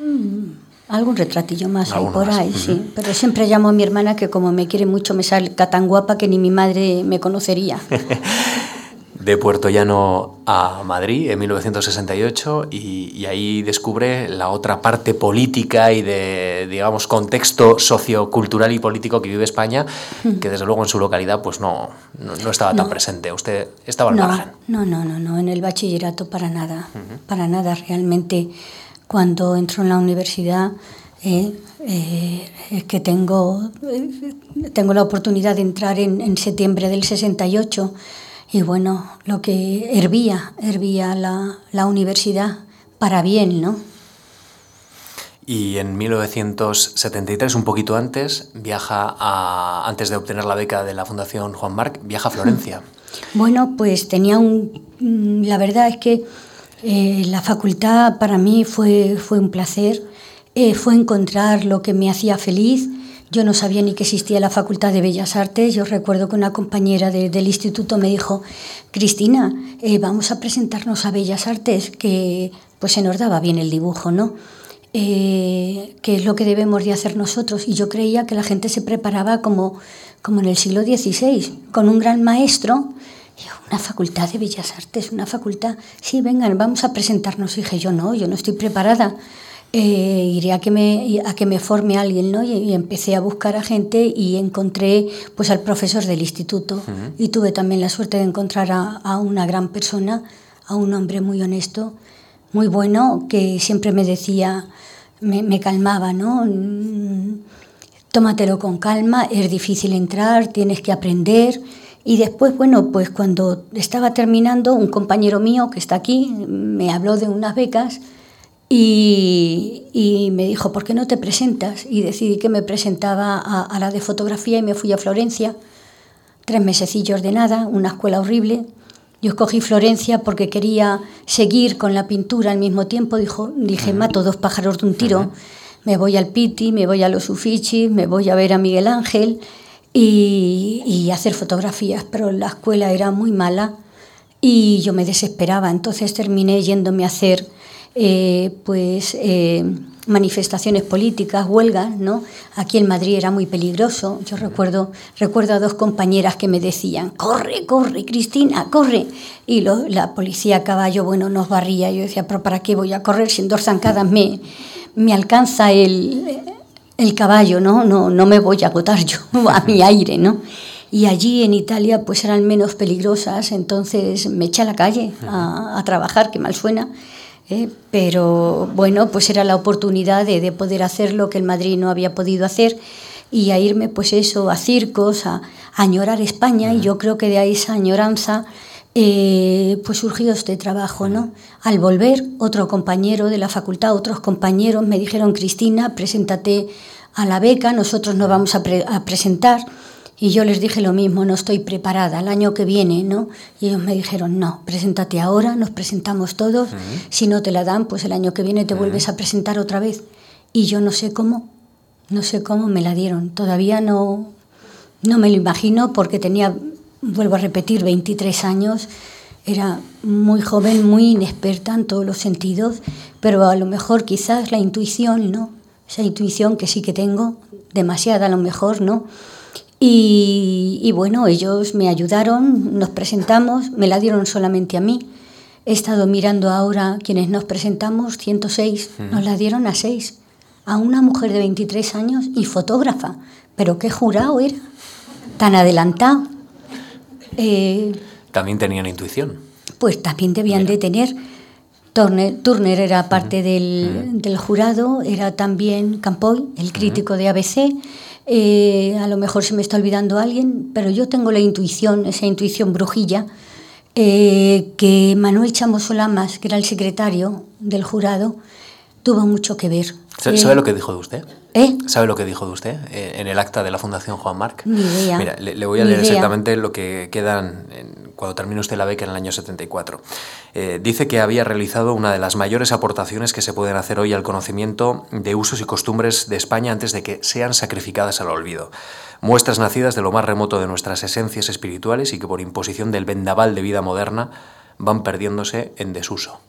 mm. Algún retratillo más hay por ahí, uh -huh. sí. Pero siempre llamo a mi hermana que como me quiere mucho me salga tan guapa que ni mi madre me conocería. de Puerto Llano a Madrid en 1968 y, y, ahí descubre la otra parte política y de, digamos, contexto sociocultural y político que vive España, que desde luego en su localidad pues no, no, no estaba no. tan presente. Usted estaba al no, margen. No, no, no, no, en el bachillerato para nada, uh -huh. para nada realmente cuando entro en la universidad eh, eh, es que tengo, eh, tengo la oportunidad de entrar en, en, septiembre del 68 y bueno, lo que hervía, hervía la, la universidad para bien, ¿no? Y en 1973, un poquito antes, viaja a, antes de obtener la beca de la Fundación Juan Marc, viaja a Florencia. Bueno, pues tenía un... Mm, la verdad es que eh, la facultad para mí fue, fue un placer, eh, fue encontrar lo que me hacía feliz. Yo no sabía ni que existía la Facultad de Bellas Artes. Yo recuerdo que una compañera de, del instituto me dijo, Cristina, eh, vamos a presentarnos a Bellas Artes, que pues se nos daba bien el dibujo, ¿no? Eh, qué es lo que debemos de hacer nosotros. Y yo creía que la gente se preparaba como, como en el siglo XVI, con un gran maestro una facultad de bellas artes, una facultad, sí, vengan, vamos a presentarnos. Y dije yo, no, yo no estoy preparada, eh, iré a que, me, a que me forme alguien, ¿no? Y, y, empecé a buscar a gente y encontré pues al profesor del instituto uh -huh. y tuve también la suerte de encontrar a, a, una gran persona, a un hombre muy honesto, muy bueno, que siempre me decía, me, me calmaba, ¿no? Mm, tómatelo con calma, es difícil entrar, tienes que aprender. Y después, bueno, pues cuando estaba terminando, un compañero mío que está aquí me habló de unas becas y, y me dijo, ¿por qué no te presentas? Y decidí que me presentaba a, a, la de fotografía y me fui a Florencia. Tres mesecillos de nada, una escuela horrible. Yo escogí Florencia porque quería seguir con la pintura al mismo tiempo. Dijo, dije, mato dos pájaros de un tiro. me voy al Piti, me voy a los Uffizi, me voy a ver a Miguel Ángel y, y hacer fotografías, pero la escuela era muy mala y yo me desesperaba, entonces terminé yéndome a hacer eh, pues eh, manifestaciones políticas, huelgas, ¿no? Aquí en Madrid era muy peligroso. Yo recuerdo, recuerdo a dos compañeras que me decían, corre, corre, Cristina, corre. Y la policía a caballo, bueno, nos barría. Yo decía, pero ¿para qué voy a correr si en dos zancadas me, me alcanza el, el caballo, ¿no? ¿no? No me voy a agotar yo a mi aire, ¿no? Y allí en Italia pues eran menos peligrosas, entonces me eché a la calle a, a trabajar, que mal suena ¿eh? pero bueno, pues era la oportunidad de, de, poder hacer lo que el Madrid no había podido hacer y a irme pues eso, a circos, a, a añorar España y yo creo que de ahí esa añoranza eh, pues surgió este trabajo, ¿no? Al volver, otro compañero de la facultad, otros compañeros me dijeron, Cristina, preséntate a la beca, nosotros nos vamos a, pre a presentar. Y yo les dije lo mismo, no estoy preparada, el año que viene, ¿no? Y ellos me dijeron, no, preséntate ahora, nos presentamos todos, uh -huh. si no te la dan, pues el año que viene te uh -huh. vuelves a presentar otra vez. Y yo no sé cómo, no sé cómo me la dieron, todavía no, no me lo imagino porque tenía, vuelvo a repetir, 23 años, era muy joven, muy inexperta en todos los sentidos, pero a lo mejor quizás la intuición, ¿no? Esa intuición que sí que tengo, demasiada a lo mejor, ¿no? Y, y, bueno, ellos me ayudaron, nos presentamos, me la dieron solamente a mí. He estado mirando ahora quienes nos presentamos, 106, mm. nos la dieron a 6, a una mujer de 23 años y fotógrafa. Pero qué jurado era, tan adelantado. Eh, también tenían intuición. Pues también debían Mira. de tener. Turner, Turner era parte del, del, jurado, era también Campoy, el crítico de ABC eh, a lo mejor se me está olvidando alguien, pero yo tengo la intuición, esa intuición brujilla, eh, que Manuel Chamosolamas, que era el secretario del jurado, tuvo mucho que ver. ¿Sabe, eh, lo que dijo de usted? ¿Eh? ¿Sabe lo que dijo de usted eh, en el acta de la Fundación Juan Marc? Ni idea. Mira, le, le voy a leer exactamente lo que quedan en, cuando termine usted la beca en el año 74. Eh, dice que había realizado una de las mayores aportaciones que se pueden hacer hoy al conocimiento de usos y costumbres de España antes de que sean sacrificadas al olvido. Muestras nacidas de lo más remoto de nuestras esencias espirituales y que por imposición del vendaval de vida moderna van perdiéndose en desuso.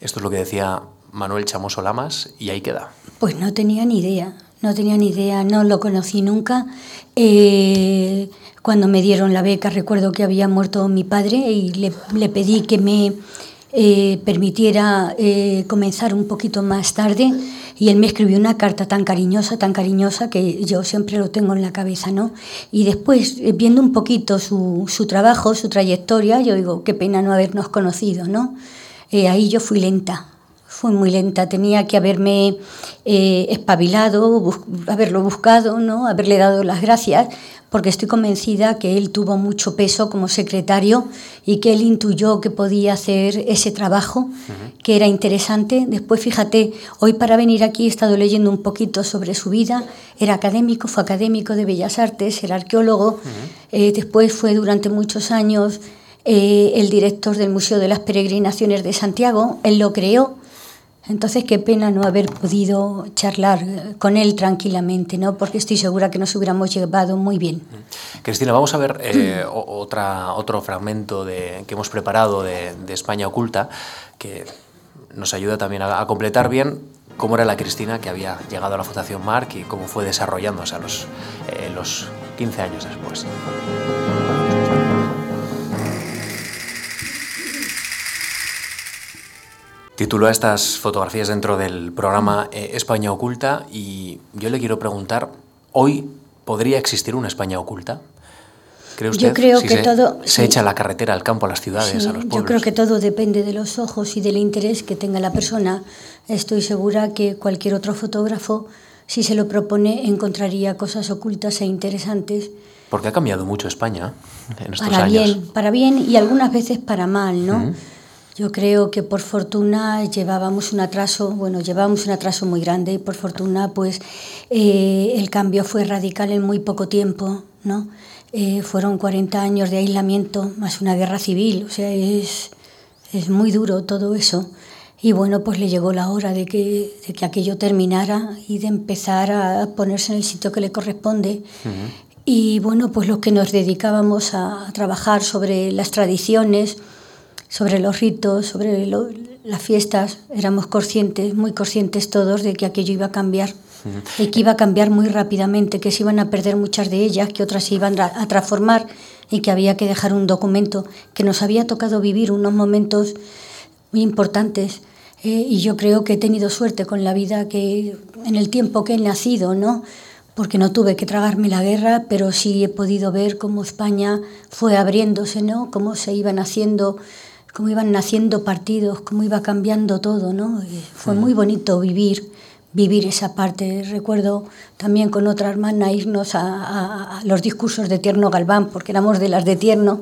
Esto es lo que decía Manuel Chamoso Lamas y ahí queda. Pues no tenía ni idea, no tenía ni idea, no lo conocí nunca. Eh, cuando me dieron la beca recuerdo que había muerto mi padre y le, le pedí que me eh, permitiera eh, comenzar un poquito más tarde y él me escribió una carta tan cariñosa, tan cariñosa que yo siempre lo tengo en la cabeza, ¿no? Y después, eh, viendo un poquito su, su trabajo, su trayectoria, yo digo, qué pena no habernos conocido, ¿no? Ahí yo fui lenta, fui muy lenta, tenía que haberme eh, espabilado, bus haberlo buscado, ¿no? haberle dado las gracias, porque estoy convencida que él tuvo mucho peso como secretario y que él intuyó que podía hacer ese trabajo, uh -huh. que era interesante. Después, fíjate, hoy para venir aquí he estado leyendo un poquito sobre su vida. Era académico, fue académico de Bellas Artes, era arqueólogo, uh -huh. eh, después fue durante muchos años eh, el director del Museo de las Peregrinaciones de Santiago, él lo creó. Entonces, qué pena no haber podido charlar con él tranquilamente, ¿no? porque estoy segura que nos hubiéramos llevado muy bien. Cristina, vamos a ver eh, otra, otro fragmento de, que hemos preparado de, de, España Oculta, que nos ayuda también a, a, completar bien cómo era la Cristina que había llegado a la Fundación Marc y cómo fue desarrollándose a los, eh, los 15 años después. Tituló a estas fotografías dentro del programa eh, España Oculta y yo le quiero preguntar, ¿hoy podría existir una España oculta? ¿Cree usted? Yo creo si que se, todo... Se sí. echa la carretera al campo, a las ciudades, sí, a los pueblos. Yo creo que todo depende de los ojos y del interés que tenga la persona. Estoy segura que cualquier otro fotógrafo, si se lo propone, encontraría cosas ocultas e interesantes. Porque ha cambiado mucho España en estos para años. Bien, para bien y algunas veces para mal, ¿no? Yo creo que por fortuna llevábamos un atraso, bueno, llevábamos un atraso muy grande y por fortuna pues eh, el cambio fue radical en muy poco tiempo, ¿no? Eh, fueron 40 años de aislamiento más una guerra civil, o sea, es, es muy duro todo eso. Y bueno, pues le llegó la hora de que, de que aquello terminara y de empezar a ponerse en el sitio que le corresponde. Y bueno, pues los que nos dedicábamos a trabajar sobre las tradiciones, sobre los ritos, sobre las fiestas, éramos conscientes, muy conscientes todos de que aquello iba a cambiar y que iba a cambiar muy rápidamente, que se iban a perder muchas de ellas, que otras se iban a transformar y que había que dejar un documento, que nos había tocado vivir unos momentos muy importantes. Eh, y yo creo que he tenido suerte con la vida que en el tiempo que he nacido, ¿no? porque no tuve que tragarme la guerra, pero sí he podido ver cómo España fue abriéndose, ¿no? Cómo se iban haciendo, cómo iban naciendo partidos, cómo iba cambiando todo, ¿no? fue muy bonito vivir vivir esa parte. Recuerdo también con otra hermana irnos a, a, los discursos de Tierno Galván, porque éramos de las de Tierno,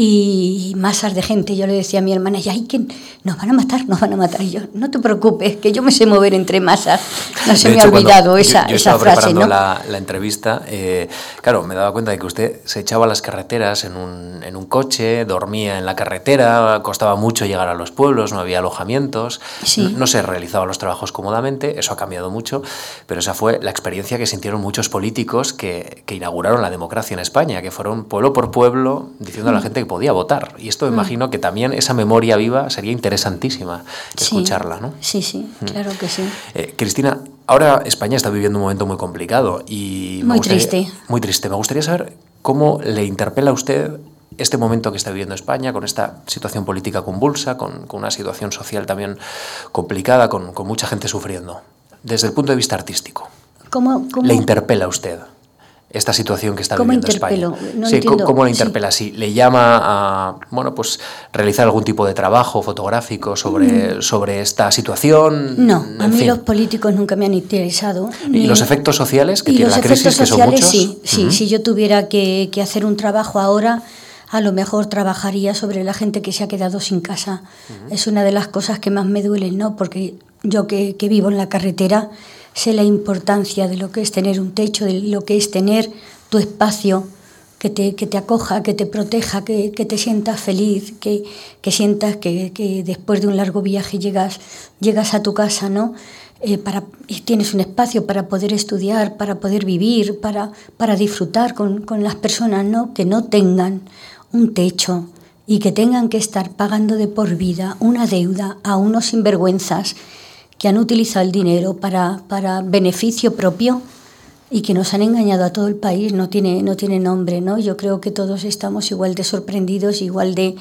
y masas de gente. Yo le decía a mi hermana, ya hay que nos van a matar, nos van a matar. Y yo, no te preocupes, que yo me sé mover entre masas. No se me ha olvidado esa, yo, esa frase. ¿no? la, la, entrevista, eh, claro, me daba cuenta de que usted se echaba a las carreteras en un, en un, coche, dormía en la carretera, costaba mucho llegar a los pueblos, no había alojamientos, sí. no, no se realizaban los trabajos cómodamente, eso ha cambiado mucho, pero esa fue la experiencia que sintieron muchos políticos que, que inauguraron la democracia en España, que fueron pueblo por pueblo diciendo a la gente que podía votar. Y esto me imagino que también esa memoria viva sería interesantísima escucharla, sí, ¿no? Sí, sí, claro que sí. Eh, Cristina, ahora España está viviendo un momento muy complicado y... Muy gustaría, triste. Muy triste. Me gustaría saber cómo le interpela a usted este momento que está viviendo España, con esta situación política convulsa, con, con una situación social también complicada, con, con, mucha gente sufriendo, desde el punto de vista artístico. ¿Cómo, cómo? ¿Le interpela a usted? Esta situación que está ¿Cómo viviendo interpelo? España. No sí, entiendo. ¿cómo le interpela? Sí. Si le llama a bueno, pues realizar algún tipo de trabajo fotográfico sobre, mm. sobre esta situación. No, a mí fin. los políticos nunca me han interesado. ¿Y los efectos sociales que y tiene los la crisis, efectos que son muchos? Sí, sí, uh -huh. si yo tuviera que, que, hacer un trabajo ahora, a lo mejor trabajaría sobre la gente que se ha quedado sin casa. Uh -huh. Es una de las cosas que más me duelen, ¿no? Porque yo que, que vivo en la carretera sé la importancia de lo que es tener un techo, de lo que es tener tu espacio que te, que te acoja, que te proteja, que, que te sientas feliz, que, que sientas que, que, después de un largo viaje llegas, llegas a tu casa, ¿no? Eh, para, tienes un espacio para poder estudiar, para poder vivir, para, para disfrutar con, con las personas, ¿no? Que no tengan un techo y que tengan que estar pagando de por vida una deuda a unos sinvergüenzas que han utilizado el dinero para, para beneficio propio y que nos han engañado a todo el país no tiene, no tiene nombre, ¿no? Yo creo que todos estamos igual de sorprendidos, igual de,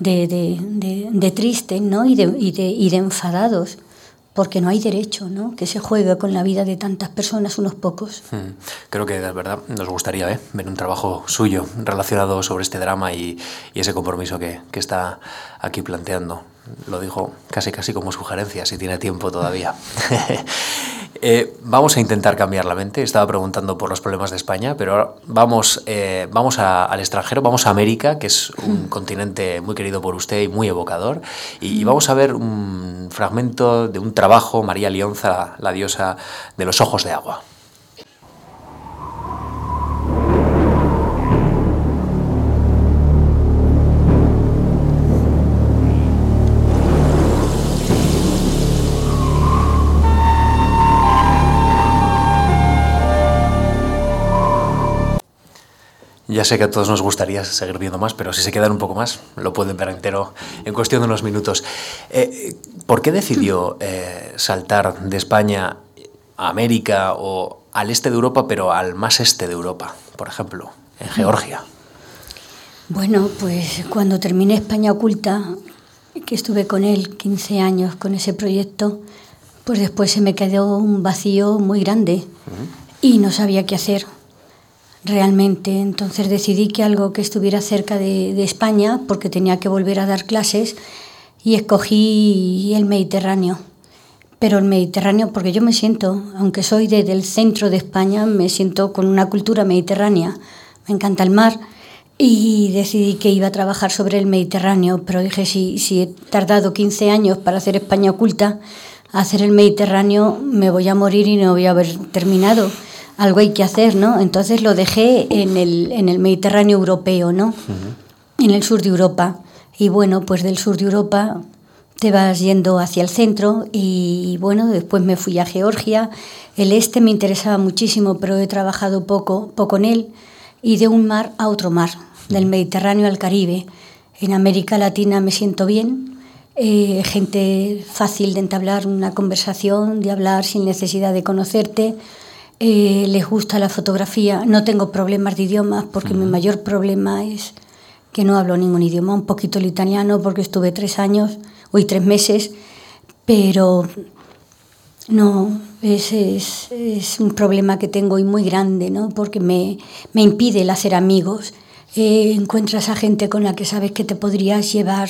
de, de, de, tristes, ¿no? Y y, y de enfadados, porque no hay derecho, ¿no? Que se juegue con la vida de tantas personas, unos pocos. Hmm. Creo que de verdad nos gustaría ¿eh? ver un trabajo suyo relacionado sobre este drama y, y ese compromiso que, que está aquí planteando lo dijo casi casi como sugerencia, si tiene tiempo todavía. eh, vamos a intentar cambiar la mente. Estaba preguntando por los problemas de España, pero ahora vamos, eh, vamos a, al extranjero, vamos a América, que es un mm. continente muy querido por usted y muy evocador, y, y, vamos a ver un fragmento de un trabajo, María Lionza, la diosa de los ojos de agua. Ya sé que a todos nos gustaría seguir viendo más, pero si se quedan un poco más, lo pueden ver entero en cuestión de unos minutos. Eh, ¿Por qué decidió eh, saltar de España a América o al este de Europa, pero al más este de Europa, por ejemplo, en Georgia? Bueno, pues cuando terminé España Oculta, que estuve con él 15 años con ese proyecto, pues después se me quedó un vacío muy grande uh -huh. y no sabía qué hacer realmente. Entonces decidí que algo que estuviera cerca de, España, porque tenía que volver a dar clases, y escogí el Mediterráneo. Pero el Mediterráneo, porque yo me siento, aunque soy de, del centro de España, me siento con una cultura mediterránea. Me encanta el mar y decidí que iba a trabajar sobre el Mediterráneo, pero dije, si, si he tardado 15 años para hacer España oculta, hacer el Mediterráneo me voy a morir y no voy a haber terminado algo hay que hacer, ¿no? Entonces lo dejé en el, en el Mediterráneo europeo, ¿no? Uh -huh. En el sur de Europa. Y bueno, pues del sur de Europa, te vas yendo hacia el centro y bueno, después me fui a Georgia. El este me interesaba muchísimo, pero he trabajado poco, poco en él. Y de un mar a otro mar, del Mediterráneo al Caribe. En América Latina me siento bien, eh, gente fácil de entablar una conversación, de hablar sin necesidad de conocerte. Eh, les gusta la fotografía. No tengo problemas de idiomas porque mi mayor problema es que no hablo ningún idioma. Un poquito el italiano porque estuve tres años, hoy tres meses, pero no, es, es, es, un problema que tengo y muy grande, ¿no? porque me, me impide el hacer amigos. Eh, encuentras a gente con la que sabes que te podrías llevar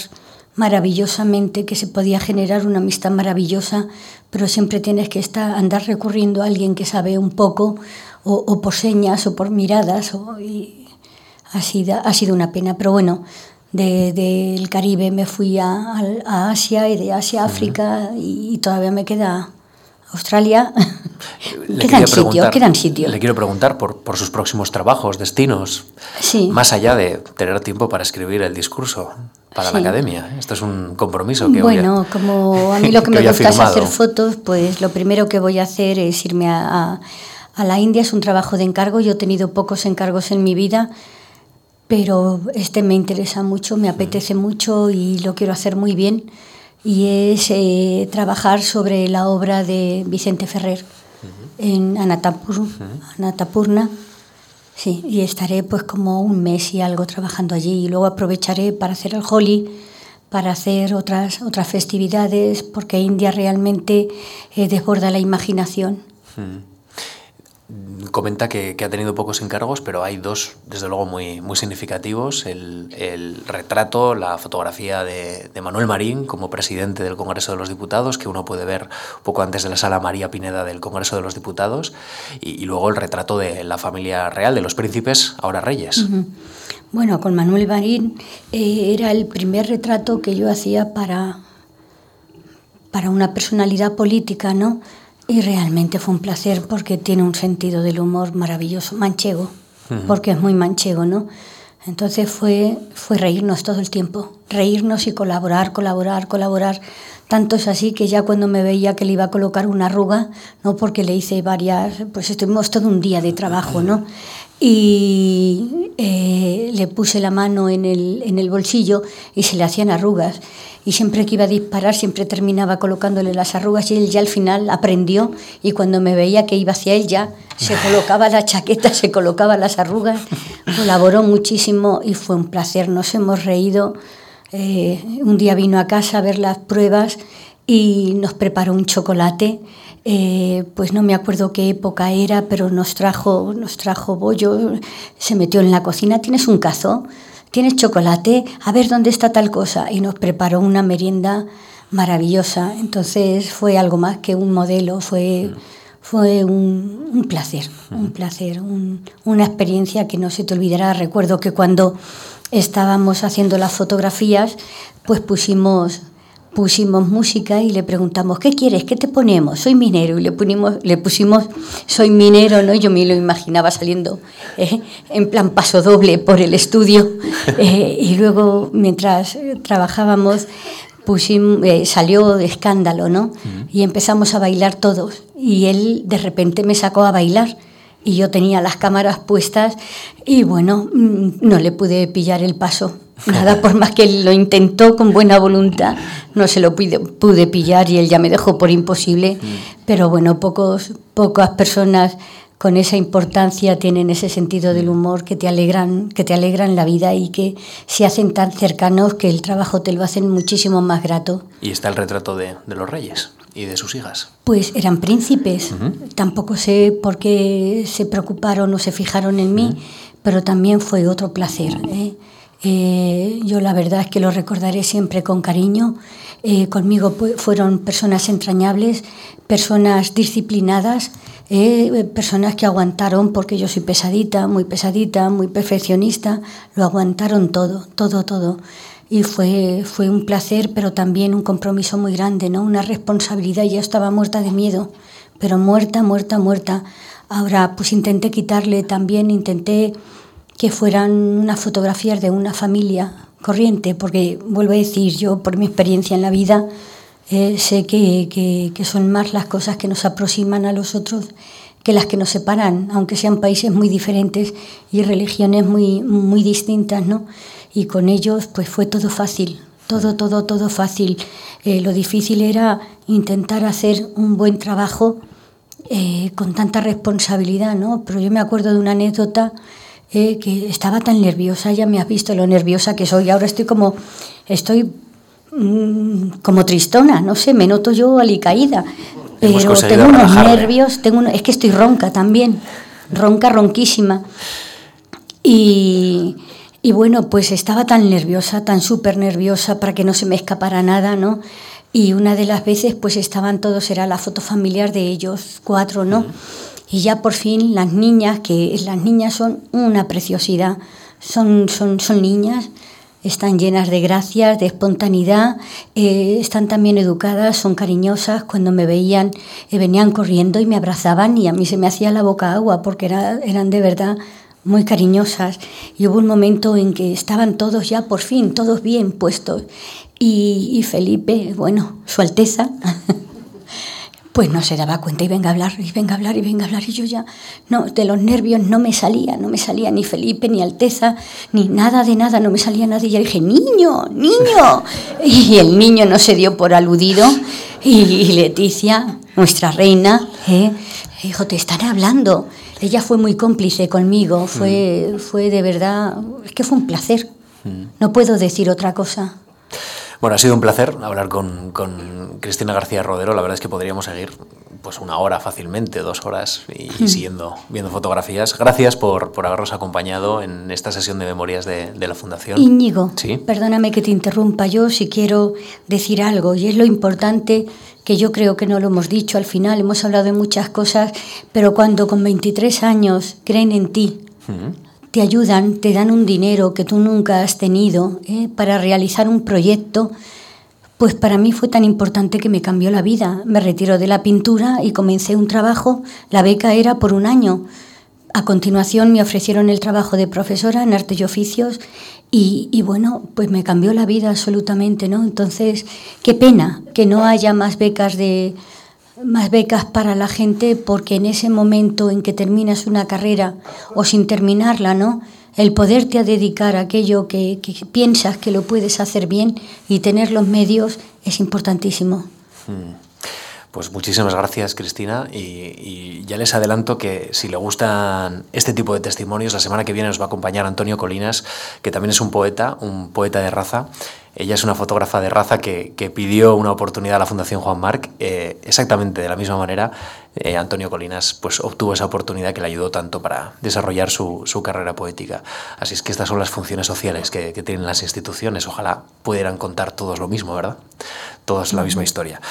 maravillosamente, que se podía generar una amistad maravillosa, pero siempre tienes que estar, andar recurriendo a alguien que sabe un poco, o, o por señas o por miradas, o, y ha, sido, ha sido una pena. Pero bueno, del de, de Caribe me fui a, a, Asia y de Asia a África y, y todavía me queda Australia. Le quedan sitio, quedan sitio. Le quiero preguntar por, por sus próximos trabajos, destinos, sí. más allá de tener tiempo para escribir el discurso para sí. la academia. Esto es un compromiso que Bueno, voy a, como a mí lo que, que me gusta es hacer fotos, pues lo primero que voy a hacer es irme a, a, a la India. Es un trabajo de encargo. Yo he tenido pocos encargos en mi vida, pero este me interesa mucho, me apetece mucho y lo quiero hacer muy bien y es eh, trabajar sobre la obra de Vicente Ferrer uh -huh. en Anatapur, uh -huh. Anatapurna. Sí, y estaré pues como un mes y algo trabajando allí y luego aprovecharé para hacer el Holi, para hacer otras, otras festividades, porque India realmente eh, desborda la imaginación. -huh comenta que, que, ha tenido pocos encargos, pero hay dos, desde luego, muy, muy significativos. El, el retrato, la fotografía de, de, Manuel Marín como presidente del Congreso de los Diputados, que uno puede ver poco antes de la sala María Pineda del Congreso de los Diputados, y, y luego el retrato de la familia real, de los príncipes, ahora reyes. Uh -huh. Bueno, con Manuel Marín eh, era el primer retrato que yo hacía para, para una personalidad política, ¿no? Y realmente fue un placer porque tiene un sentido del humor maravilloso, manchego, uh -huh. porque es muy manchego, ¿no? Entonces fue, fue reírnos todo el tiempo, reírnos y colaborar, colaborar, colaborar. Tanto es así que ya cuando me veía que le iba a colocar una arruga, ¿no? porque le hice varias, pues estuvimos todo un día de trabajo, ¿no? Y eh, le puse la mano en el, en el bolsillo y se le hacían arrugas y siempre que iba a disparar siempre terminaba colocándole las arrugas y él ya al final aprendió y cuando me veía que iba hacia él ya se colocaba la chaqueta, se colocaba las arrugas, colaboró muchísimo y fue un placer, nos hemos reído. Eh, un día vino a casa a ver las pruebas y nos preparó un chocolate. Eh, pues no me acuerdo qué época era, pero nos trajo, nos trajo bollo, se metió en la cocina, ¿tienes un cazo? ¿tienes chocolate? A ver dónde está tal cosa. Y nos preparó una merienda maravillosa. Entonces fue algo más que un modelo, fue, fue un, un placer, un placer, un, una experiencia que no se te olvidará. Recuerdo que cuando estábamos haciendo las fotografías, pues pusimos pusimos música y le preguntamos, ¿qué quieres? ¿Qué te ponemos? Soy minero. Y le, punimos, le pusimos, soy minero, ¿no? Yo me lo imaginaba saliendo eh, en plan paso doble por el estudio. Eh, y luego, mientras trabajábamos, pusimos, eh, salió de escándalo, ¿no? Y empezamos a bailar todos. Y él de repente me sacó a bailar. Y yo tenía las cámaras puestas y bueno, no le pude pillar el paso. Nada, por más que él lo intentó con buena voluntad, no se lo pude, pude pillar y él ya me dejó por imposible. Pero bueno, pocos, pocas personas con esa importancia tienen ese sentido del humor que te alegran, que te alegran la vida y que se hacen tan cercanos que el trabajo te lo hacen muchísimo más grato. Y está el retrato de, de los reyes y de sus hijas. Pues eran príncipes. Uh -huh. Tampoco sé por qué se preocuparon o se fijaron en mí, uh -huh. pero también fue otro placer. ¿eh? Eh, yo la verdad es que lo recordaré siempre con cariño. Eh, conmigo fueron personas entrañables, personas disciplinadas, eh, personas que aguantaron, porque yo soy pesadita, muy pesadita, muy perfeccionista, lo aguantaron todo, todo, todo. Y fue, fue un placer, pero también un compromiso muy grande, ¿no? una responsabilidad. Yo estaba muerta de miedo, pero muerta, muerta, muerta. Ahora, pues intenté quitarle también, intenté que fueran unas fotografías de una familia, corriente, porque vuelvo a decir, yo por mi experiencia en la vida eh, sé que, que, son más las cosas que nos aproximan a los otros que las que nos separan, aunque sean países muy diferentes y religiones muy, muy distintas, ¿no? Y con ellos pues fue todo fácil, todo, todo, todo fácil. Eh, lo difícil era intentar hacer un buen trabajo eh, con tanta responsabilidad, ¿no? Pero yo me acuerdo de una anécdota eh, que estaba tan nerviosa, ya me has visto lo nerviosa que soy, ahora estoy como, estoy mm, como tristona, no sé, me noto yo alicaída, pero tengo unos nervios, tengo es que estoy ronca también, ronca, ronquísima. Y, y bueno, pues estaba tan nerviosa, tan súper nerviosa para que no se me escapara nada, ¿no? Y una de las veces pues estaban todos, era la foto familiar de ellos, cuatro, ¿no? Y ya por fin las niñas, que las niñas son una preciosidad, son, son, son niñas, están llenas de gracias, de espontaneidad, eh, están también educadas, son cariñosas, cuando me veían eh, venían corriendo y me abrazaban y a mí se me hacía la boca agua porque era, eran de verdad muy cariñosas. Y hubo un momento en que estaban todos ya por fin, todos bien puestos. Y, Felipe, bueno, Su Alteza, pues no se daba cuenta y venga a hablar, y venga a hablar, y venga a hablar. Y yo ya, no, de los nervios no me salía, no me salía ni Felipe, ni Alteza, ni nada de nada, no me salía nada. Y dije, niño, niño. Y el niño no se dio por aludido. Y, Leticia, nuestra reina, ¿eh? dijo, te están hablando. Ella fue muy cómplice conmigo, fue, mm. fue de verdad, es que fue un placer. Mm. No puedo decir otra cosa. Bueno, ha sido un placer hablar con, Cristina García Rodero. La verdad es que podríamos seguir pues una hora fácilmente, dos horas, y, hmm. siguiendo viendo fotografías. Gracias por, por, habernos acompañado en esta sesión de memorias de, la Fundación. Íñigo, ¿Sí? perdóname que te interrumpa. Yo si quiero decir algo, y es lo importante que yo creo que no lo hemos dicho al final, hemos hablado de muchas cosas, pero cuando con 23 años creen en ti, te ayudan, te dan un dinero que tú nunca has tenido ¿eh? para realizar un proyecto, pues para mí fue tan importante que me cambió la vida. Me retiró de la pintura y comencé un trabajo. La beca era por un año. A continuación me ofrecieron el trabajo de profesora en artes y oficios y, y, bueno, pues me cambió la vida absolutamente, ¿no? Entonces, qué pena que no haya más becas de, más becas para la gente porque en ese momento en que terminas una carrera o sin terminarla, ¿no? El poderte a dedicar a aquello que, piensas que lo puedes hacer bien y tener los medios es importantísimo. Hmm. Pues muchísimas gracias, Cristina. Y, ya les adelanto que si le gustan este tipo de testimonios, la semana que viene nos va a acompañar Antonio Colinas, que también es un poeta, un poeta de raza. Ella es una fotógrafa de raza que, pidió una oportunidad a la Fundación Juan Marc, eh, exactamente de la misma manera. Eh, Antonio Colinas pues, obtuvo esa oportunidad que le ayudó tanto para desarrollar su, carrera poética. Así es que estas son las funciones sociales que, que tienen las instituciones. Ojalá pudieran contar todos lo mismo, ¿verdad? Todos la misma historia.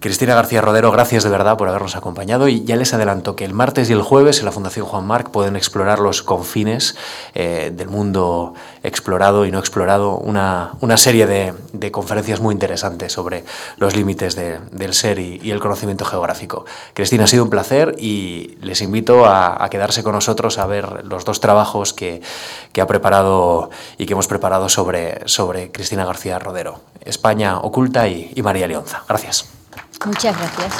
Cristina García Rodero, gracias de verdad por habernos acompañado y ya les adelanto que el martes y el jueves en la Fundación Juan Marc pueden explorar los confines eh, del mundo explorado y no explorado, una, una serie de, de, conferencias muy interesantes sobre los límites de, del ser y, y, el conocimiento geográfico. Cristina, ha sido un placer y les invito a, a quedarse con nosotros a ver los dos trabajos que, que, ha preparado y que hemos preparado sobre, sobre Cristina García Rodero, España oculta y y María Leonza. Gracias. Muchas gracias.